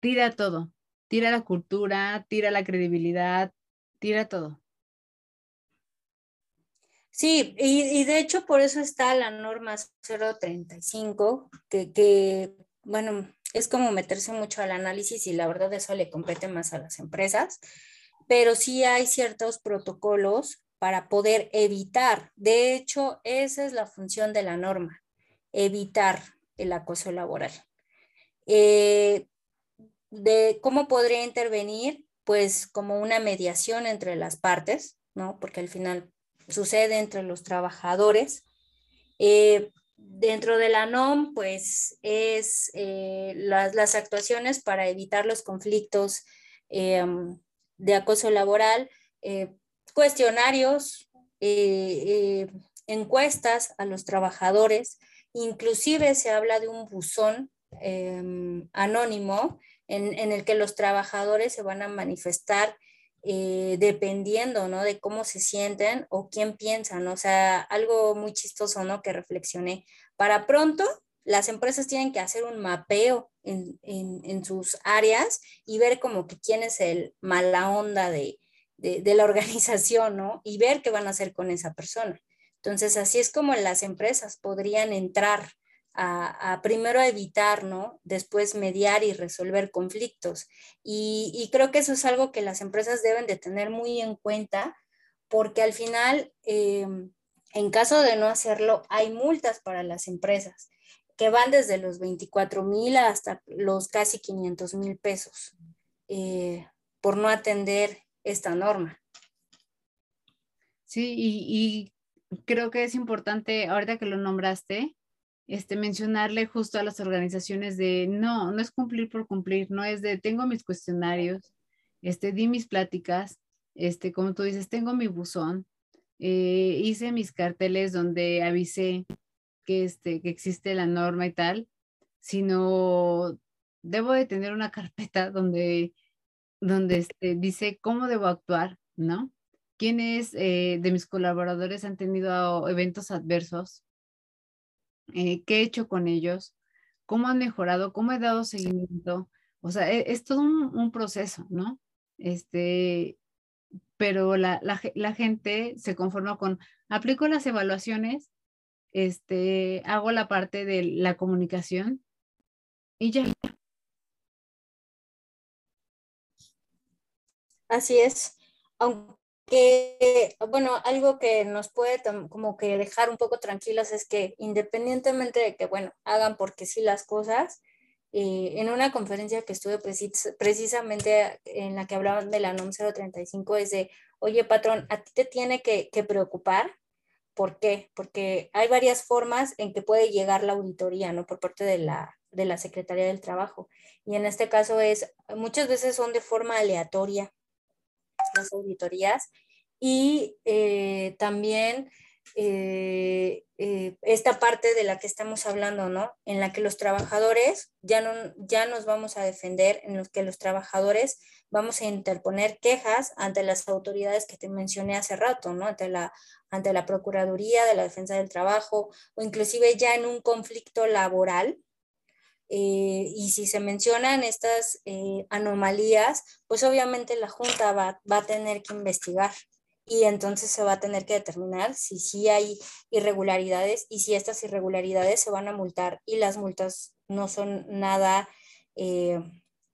tira todo, tira la cultura, tira la credibilidad, tira todo. Sí, y, de hecho por eso está la norma 035, que, que, bueno, es como meterse mucho al análisis y la verdad eso le compete más a las empresas, pero sí hay ciertos protocolos para poder evitar. De hecho, esa es la función de la norma, evitar el acoso laboral. Eh, de cómo podría intervenir, pues como una mediación entre las partes, ¿no? Porque al final sucede entre los trabajadores. Eh, dentro de la NOM, pues es eh, las, actuaciones para evitar los conflictos eh, de acoso laboral, cuestionarios, encuestas a los trabajadores, inclusive se habla de un buzón anónimo en, el que los trabajadores se van a manifestar eh, dependiendo, ¿no? De cómo se sienten o quién piensan, o sea, algo muy chistoso, ¿no? Que reflexioné. Para pronto, las empresas tienen que hacer un mapeo en, en, sus áreas y ver como que quién es el mala onda de, de, de la organización, ¿no? Y ver qué van a hacer con esa persona. Entonces, así es como las empresas podrían entrar a, primero evitar, ¿no? Después mediar y resolver conflictos. Y, creo que eso es algo que las empresas deben de tener muy en cuenta porque al final, eh, en caso de no hacerlo, hay multas para las empresas que van desde los 24 mil hasta los casi 500 mil pesos eh, por no atender esta norma. Sí, y, y creo que es importante, ahorita que lo nombraste, este, mencionarle justo a las organizaciones de no, no es cumplir por cumplir, no es de tengo mis cuestionarios, este, di mis pláticas, este, como tú dices, tengo mi buzón, eh, hice mis carteles donde avisé que, este, que existe la norma y tal, sino debo de tener una carpeta donde, donde este, dice cómo debo actuar, ¿no? ¿Quiénes eh, de mis colaboradores han tenido eventos adversos? Eh, qué he hecho con ellos, cómo han mejorado, cómo he dado seguimiento. O sea, e, es, todo un, proceso, ¿no? Este, pero la, la, gente se conforma con, aplico las evaluaciones, este, hago la parte de la comunicación y ya. así es. Aunque, bueno, algo que nos puede como que dejar un poco tranquilos es que independientemente de que, bueno, hagan porque sí las cosas, eh, en una conferencia que estuve precisamente en la que hablaban de la NOM 035 es de, oye patrón, a ti te tiene que, que preocupar ¿Por qué? Porque hay varias formas en que puede llegar la auditoría, ¿no? Por parte de la, de la Secretaría del Trabajo. Y en este caso es, muchas veces son de forma aleatoria las auditorías y eh, también eh, eh, esta parte de la que estamos hablando, ¿no? En la que los trabajadores ya, no, ya nos vamos a defender, en los que los trabajadores vamos a interponer quejas ante las autoridades que te mencioné hace rato, ¿no? Ante la, ante la Procuraduría de la Defensa del Trabajo o inclusive ya en un conflicto laboral. Eh, y si se mencionan estas anomalías, pues obviamente la Junta va, va a tener que investigar y entonces se va a tener que determinar si sí hay irregularidades y si estas irregularidades se van a multar y las multas no son nada, eh,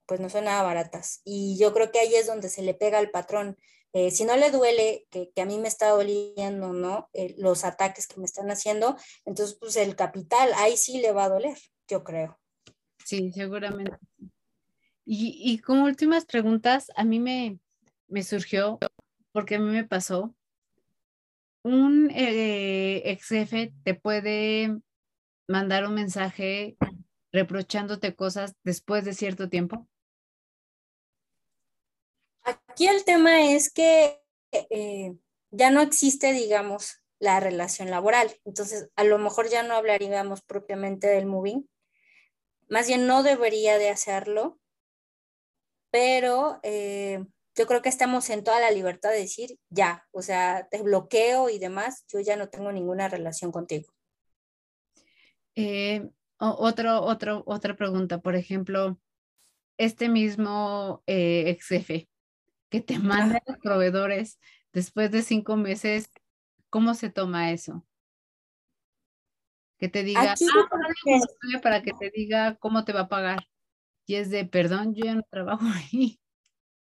pues no son nada baratas. Y yo creo que ahí es donde se le pega al patrón. Eh, si no le duele, que, a mí me está doliendo, ¿no? Eh, los ataques que me están haciendo, entonces pues el capital ahí sí le va a doler, yo creo. Sí, seguramente. Y, y como últimas preguntas, a mí me, me surgió porque a mí me pasó. Un eh, ex jefe te puede mandar un mensaje reprochándote cosas después de cierto tiempo. Aquí el tema es que eh, ya no existe, digamos, la relación laboral. Entonces, a lo mejor ya no hablaríamos propiamente del moving. Más bien no debería de hacerlo, pero eh, yo creo que estamos en toda la libertad de decir, ya, o sea, te bloqueo y demás, yo ya no tengo ninguna relación contigo. Eh, otro, otro, otra pregunta, por ejemplo, este mismo eh, ex jefe que te manda a los proveedores después de cinco meses, ¿cómo se toma eso? Que te diga, ah, para que te diga cómo te va a pagar. Y es de, perdón, yo ya no trabajo ahí.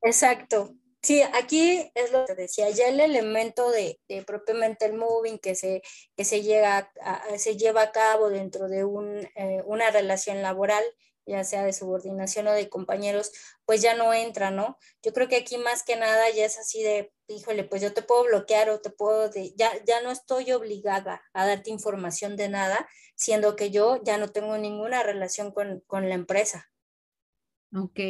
Exacto. Sí, aquí es lo que decía, ya el elemento de, propiamente el moving que se, que se, llega se lleva a cabo dentro de un, eh, una relación laboral, ya sea de subordinación o de compañeros, pues ya no entra, ¿no? Yo creo que aquí más que nada ya es así de, híjole, pues yo te puedo bloquear o te puedo, ya, ya no estoy obligada a darte información de nada, siendo que yo ya no tengo ninguna relación con, con la empresa. Ok.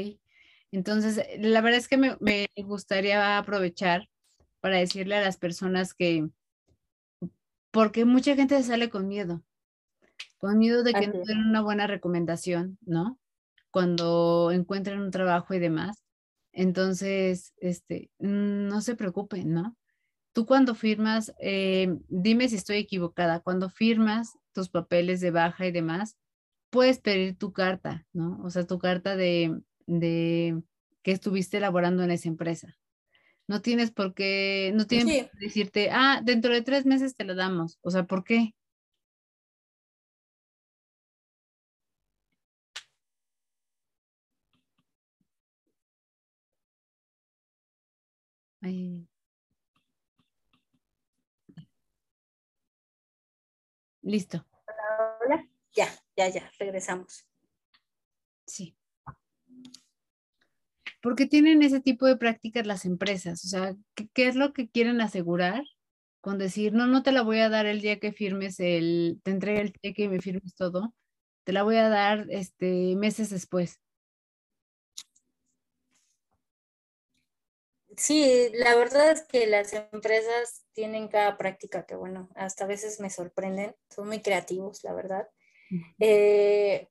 Entonces, eh, la verdad es que me, gustaría aprovechar para decirle a las personas que, porque mucha gente sale con miedo, con miedo de que no den una buena recomendación, ¿no? Cuando encuentren un trabajo y demás. Entonces, este, no se preocupen, ¿no? Tú cuando firmas, eh, dime si estoy equivocada, cuando firmas tus papeles de baja y demás, puedes pedir tu carta, ¿no? O sea, tu carta de, de que estuviste elaborando en esa empresa. No tienes por qué, no tienes que decirte, ah, dentro de tres meses te lo damos. O sea, ¿por qué? Listo. Ya, ya, ya, regresamos. Sí. ¿Por qué tienen ese tipo de prácticas las empresas? O sea, ¿qué, es lo que quieren asegurar con decir, no, no te la voy a dar el día que firmes el, te entregue el cheque y me firmes todo, te la voy a dar este, meses después? Sí, la verdad es que las empresas tienen cada práctica que, bueno, hasta a veces me sorprenden, son muy creativos, la verdad. Eh,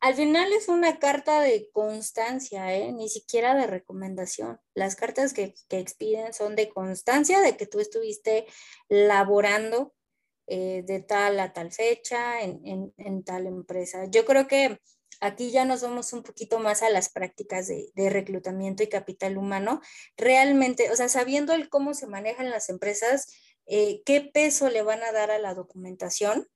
al final es una carta de constancia, ¿eh? ni siquiera de recomendación. Las cartas que, expiden son de constancia de que tú estuviste laborando eh, de tal a tal fecha en, tal empresa. Yo creo que aquí ya nos vamos un poquito más a las prácticas de, reclutamiento y capital humano. Realmente, o sea, sabiendo el cómo se manejan las empresas, eh, qué peso le van a dar a la documentación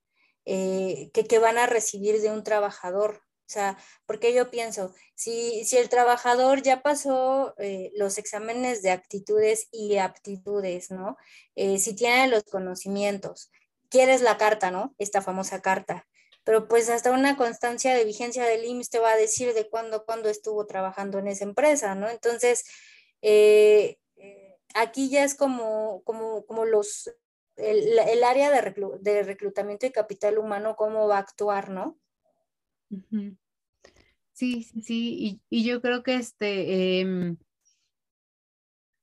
que, que van a recibir de un trabajador O sea, porque yo pienso, si, si el trabajador ya pasó eh, los exámenes de actitudes y aptitudes, ¿no? Eh, si tiene los conocimientos, quieres la carta, ¿no? Esta famosa carta. Pero pues hasta una constancia de vigencia del IMSS te va a decir de cuándo, cuándo estuvo trabajando en esa empresa, ¿no? Entonces, eh, aquí ya es como, como, como los, el, área de, reclutamiento y capital humano, cómo va a actuar, ¿no? Sí, sí, sí, y, yo creo que este, em,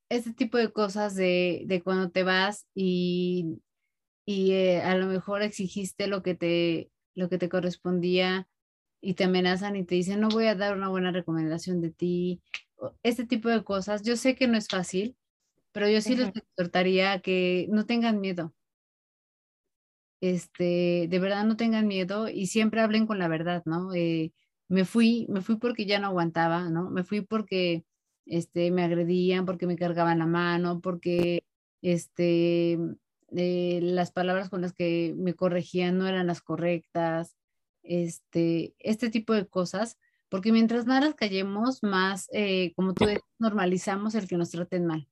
este tipo de cosas de, de cuando te vas y, y eh, a lo mejor exigiste lo que te, lo que te correspondía y te amenazan y te dicen, no voy a dar una buena recomendación de ti, este tipo de cosas, yo sé que no es fácil, pero yo sí les exhortaría que no tengan miedo. Este, de verdad no tengan miedo y siempre hablen con la verdad, ¿no? Eh, me fui, me fui porque ya no aguantaba, ¿no? Me fui porque este, me agredían, porque me cargaban la mano, porque este, eh, las palabras con las que me corregían no eran las correctas, este, este tipo de cosas, porque mientras más las callemos, más, eh, como tú dices, normalizamos el que nos traten mal.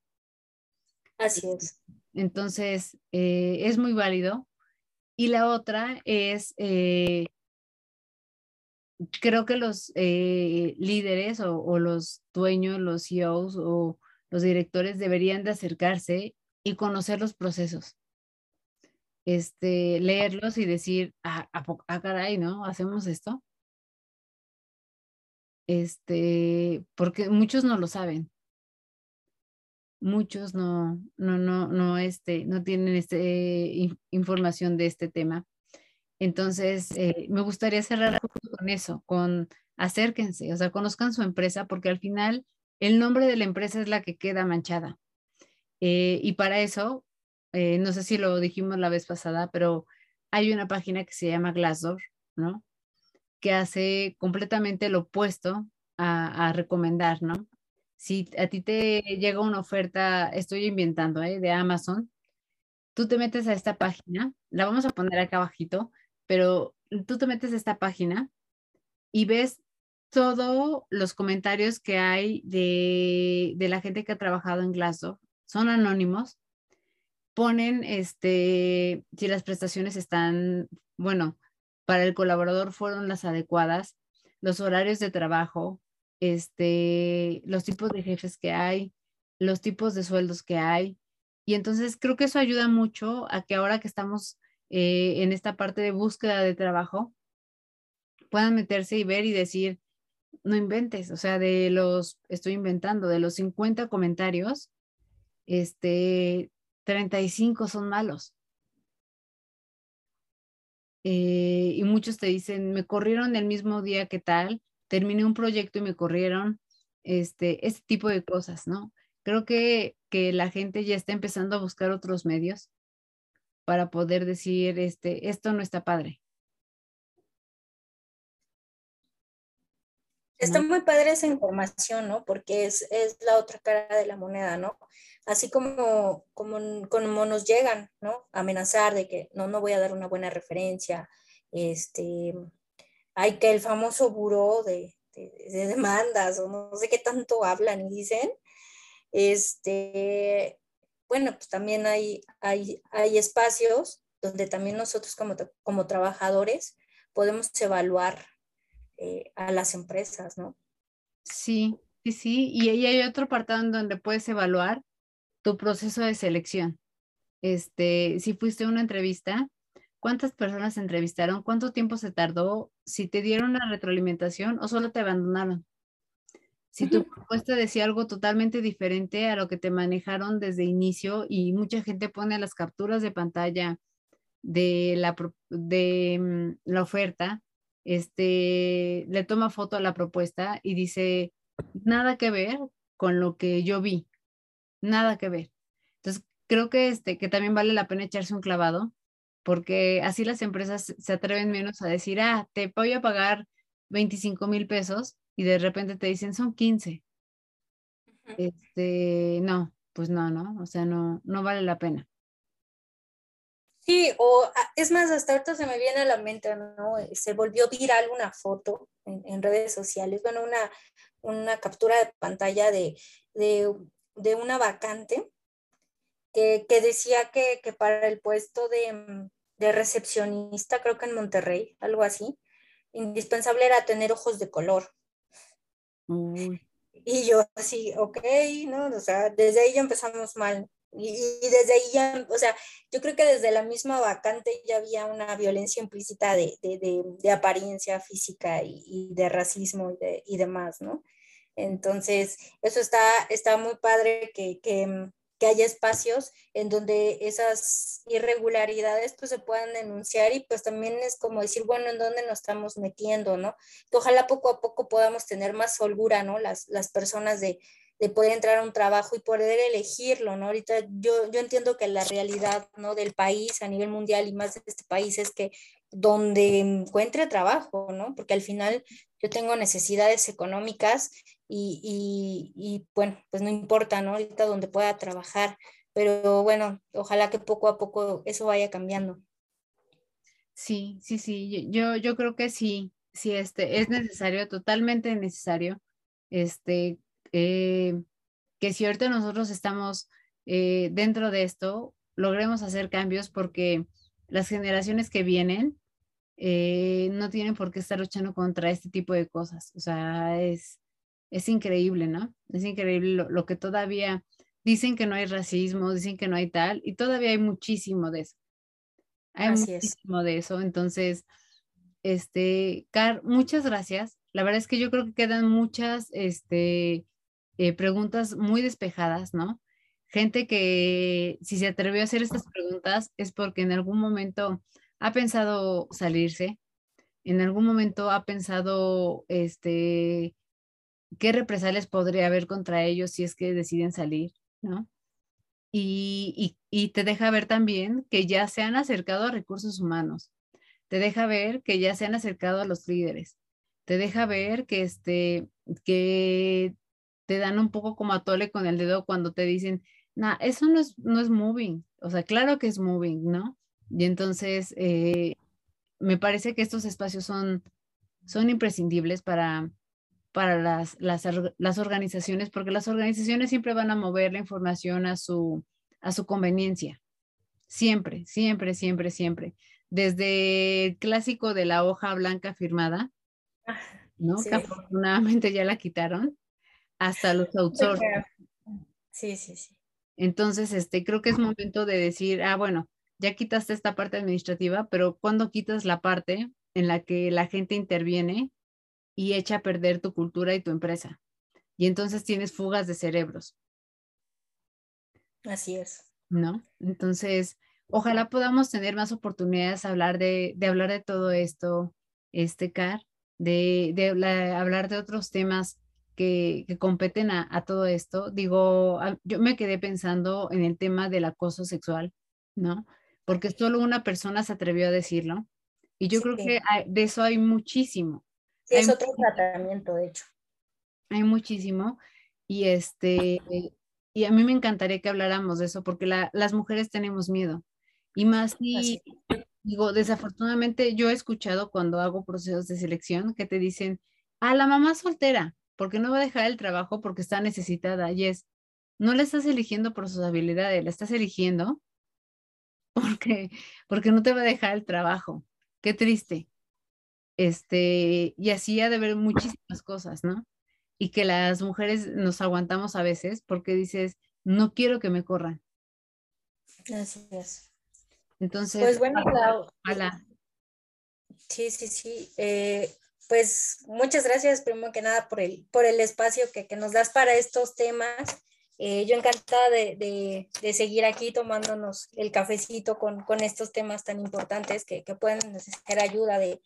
Así es. Entonces, eh, es muy válido. Y la otra es creo que los eh, líderes o, los dueños, los CEOs o los directores deberían de acercarse y conocer los procesos. Este, leerlos y decir, ah, ah, caray, ¿no? ¿Hacemos esto? Este, porque muchos no lo saben. Muchos no, no, no, no, este, no tienen este, información de este tema. Entonces, eh, me gustaría cerrar con eso, con acérquense, o sea, conozcan su empresa, porque al final el nombre de la empresa es la que queda manchada. Eh, y para eso, eh, no sé si lo dijimos la vez pasada, pero hay una página que se llama Glassdoor, ¿no? Que hace completamente lo opuesto a, a recomendar, ¿no? Si a ti te llega una oferta, estoy inventando, ¿eh? De Amazon, tú te metes a esta página, la vamos a poner acá abajito, pero tú te metes a esta página y ves todos los comentarios que hay de, la gente que ha trabajado en Glassdoor. Son anónimos. Ponen este, si las prestaciones están, bueno, para el colaborador fueron las adecuadas, los horarios de trabajo, este, los tipos de jefes que hay, los tipos de sueldos que hay. Y entonces creo que eso ayuda mucho a que ahora que estamos eh, en esta parte de búsqueda de trabajo, puedan meterse y ver y decir, no inventes, o sea, de los, estoy inventando, de los 50 comentarios, este, 35 son malos. Eh, y muchos te dicen, me corrieron el mismo día que tal, terminé un proyecto y me corrieron, este, este tipo de cosas, ¿no? Creo que, que la gente ya está empezando a buscar otros medios para poder decir, este, esto no está padre. Está muy padre esa información, ¿no? Porque es, la otra cara de la moneda, ¿no? Así como, como, nos llegan, ¿no? amenazar de que no, no voy a dar una buena referencia, este, hay que el famoso buró de, de demandas o no sé qué tanto hablan y dicen, este, bueno, pues también hay, hay, hay espacios donde también nosotros como, como trabajadores podemos evaluar eh, a las empresas, ¿no? Sí, sí, sí. Y ahí hay otro apartado en donde puedes evaluar tu proceso de selección. Este, si fuiste a una entrevista, ¿cuántas personas entrevistaron? ¿Cuánto tiempo se tardó? Si te dieron una retroalimentación o solo te abandonaron. Si tu propuesta decía algo totalmente diferente a lo que te manejaron desde inicio y mucha gente pone las capturas de pantalla de la, de, mm, la oferta, este, le toma foto a la propuesta y dice, nada que ver con lo que yo vi, nada que ver. Entonces, creo que, este, que también vale la pena echarse un clavado, porque así las empresas se atreven menos a decir, ah, te voy a pagar 25 mil pesos y de repente te dicen son 15. Este, no, pues no, ¿no? O sea, no, no vale la pena. Sí, o ah, es más, hasta ahorita se me viene a la mente, ¿no? Se volvió viral una foto en, redes sociales, bueno, una, una captura de pantalla de, de, una vacante que, decía que, para el puesto de, de, recepcionista, creo que en Monterrey, algo así, indispensable era tener ojos de color. Y yo así, ok, ¿no? O sea, desde ahí ya empezamos mal. Y, desde ahí ya, o sea, yo creo que desde la misma vacante ya había una violencia implícita de, de, de, apariencia física y, de racismo y, y demás, ¿no? Entonces, eso está, está muy padre que, que, que haya espacios en donde esas irregularidades pues se puedan denunciar y pues también es como decir, bueno, ¿en dónde nos estamos metiendo, no? Que ojalá poco a poco podamos tener más holgura, ¿no? Las, las personas de, de poder entrar a un trabajo y poder elegirlo, ¿no? Ahorita yo, yo entiendo que la realidad, ¿no? Del país a nivel mundial y más de este país es que donde encuentre trabajo, ¿no? Porque al final yo tengo necesidades económicas y, y, y, bueno, pues no importa, ¿no? Ahorita donde pueda trabajar, pero bueno, ojalá que poco a poco eso vaya cambiando. Sí, sí, sí, yo, yo creo que sí, sí, este, es necesario, totalmente necesario, este, eh, que si ahorita nosotros estamos eh, dentro de esto, logremos hacer cambios porque las generaciones que vienen eh, no tienen por qué estar luchando contra este tipo de cosas. O sea, es, es increíble, ¿no? Es increíble lo, que todavía dicen que no hay racismo, dicen que no hay tal, y todavía hay muchísimo de eso. Hay muchísimo de eso. Entonces, este, Car, muchas gracias. La verdad es que yo creo que quedan muchas, este, eh, preguntas muy despejadas, ¿no? Gente que si se atrevió a hacer estas preguntas es porque en algún momento ha pensado salirse, en algún momento ha pensado, este, qué represalias podría haber contra ellos si es que deciden salir, ¿no? Y, y, te deja ver también que ya se han acercado a recursos humanos, te deja ver que ya se han acercado a los líderes, te deja ver que, este, que te dan un poco como a tole con el dedo cuando te dicen, nah, eso no es, no es moving. O sea, claro que es moving, ¿no? Y entonces, eh, me parece que estos espacios son, son imprescindibles para, para las, las, las, organizaciones, porque las organizaciones siempre van a mover la información a su, a su conveniencia. Siempre, siempre, siempre, siempre. Desde el clásico de la hoja blanca firmada, ah, ¿no? Que afortunadamente ya la quitaron, hasta los outsourcing. Sí, sí, sí. Entonces, este, creo que es momento de decir, ah, bueno, ya quitaste esta parte administrativa, pero ¿cuándo quitas la parte en la que la gente interviene y echa a perder tu cultura y tu empresa? Y entonces tienes fugas de cerebros. Así es. ¿No? Entonces, ojalá podamos tener más oportunidades de hablar de, de hablar de todo esto, este, Car, de, de hablar de otros temas que, competen a, todo esto, digo, yo me quedé pensando en el tema del acoso sexual, ¿no? Porque solo una persona se atrevió a decirlo. Y yo creo que de eso hay muchísimo. Es otro tratamiento, de hecho. Hay muchísimo. Y este, y a mí me encantaría que habláramos de eso, porque las mujeres tenemos miedo. Y más si, digo, desafortunadamente yo he escuchado cuando hago procesos de selección que te dicen, a la mamá soltera, porque no va a dejar el trabajo porque está necesitada. Y es, no la estás eligiendo por sus habilidades, la estás eligiendo porque, porque no te va a dejar el trabajo. Qué triste. Este, y así ha de haber muchísimas cosas, ¿no? Y que las mujeres nos aguantamos a veces porque dices, no quiero que me corran. Así es. Entonces, pues bueno, Clau, Sí, sí, sí. Eh, pues muchas gracias, primero que nada, por el, por el espacio que, nos das para estos temas. Eh, yo encantada de, seguir aquí tomándonos el cafecito con, estos temas tan importantes que, pueden necesitar ayuda de,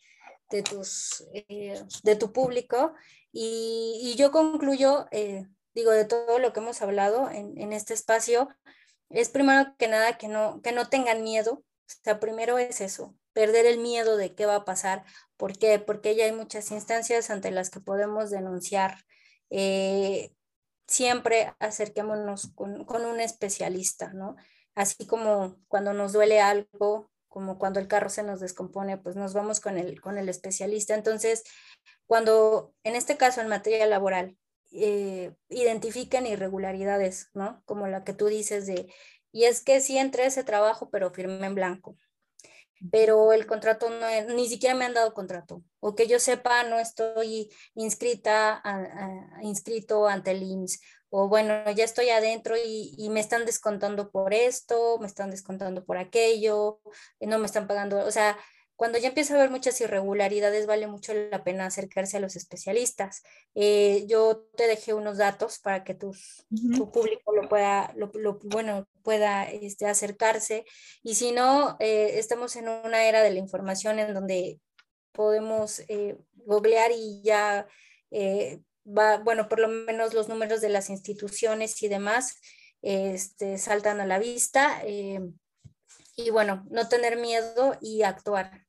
tus, eh, de tu público. Y, yo concluyo, eh, digo, de todo lo que hemos hablado en, en, este espacio, es primero que nada que no, que no tengan miedo. O sea, primero es eso, perder el miedo de qué va a pasar. ¿Por qué? Porque ya hay muchas instancias ante las que podemos denunciar. Eh, siempre acerquémonos con, un especialista, ¿no? Así como cuando nos duele algo, como cuando el carro se nos descompone, pues nos vamos con el, con el especialista. Entonces, cuando en este caso en materia laboral eh, identifiquen irregularidades, ¿no? Como la que tú dices de, y es que sí entré ese trabajo, pero firmé en blanco, pero el contrato no, ni siquiera me han dado contrato, o que yo sepa, no estoy inscrita, inscrito ante el IMSS, o bueno, ya estoy adentro y, y, me están descontando por esto, me están descontando por aquello, no me están pagando, o sea, cuando ya empieza a haber muchas irregularidades, vale mucho la pena acercarse a los especialistas. Eh, yo te dejé unos datos para que tu público lo pueda, lo, bueno, pueda este, acercarse. Y si no, eh, estamos en una era de la información en donde podemos eh, googlear y ya va, bueno, por lo menos los números de las instituciones y demás este, saltan a la vista. y bueno, no tener miedo y actuar.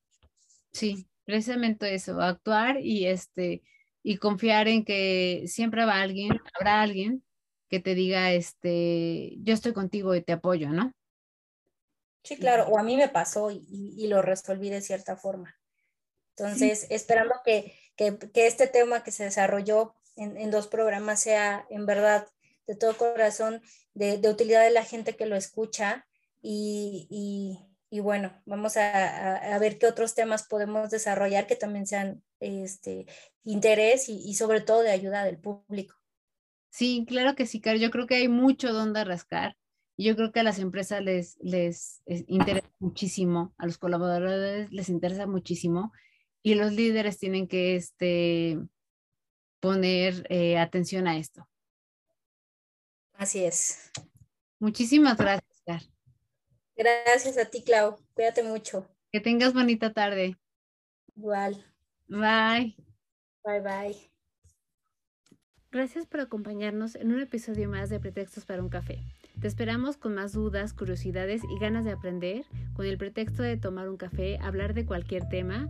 Sí, precisamente eso, actuar y este y confiar en que siempre va alguien, habrá alguien que te diga este, yo estoy contigo y te apoyo, ¿no? Sí, claro, o a mí me pasó y, lo resolví de cierta forma. Entonces, esperando que, este tema que se desarrolló en, dos programas sea en verdad de todo corazón de, utilidad de la gente que lo escucha y, y bueno, vamos a, ver qué otros temas podemos desarrollar que también sean este, interés y, sobre todo de ayuda del público. Sí, claro que sí, Caro. Yo creo que hay mucho donde rascar. Yo creo que a las empresas les, les, interesa muchísimo, a los colaboradores les interesa muchísimo y los líderes tienen que este, poner eh, atención a esto. Así es. Muchísimas gracias, Car. Gracias a ti, Clau. Cuídate mucho. Que tengas bonita tarde. Igual. Bye. Bye, bye. Gracias por acompañarnos en un episodio más de Pretextos para un café. Te esperamos con más dudas, curiosidades y ganas de aprender, con el pretexto de tomar un café, hablar de cualquier tema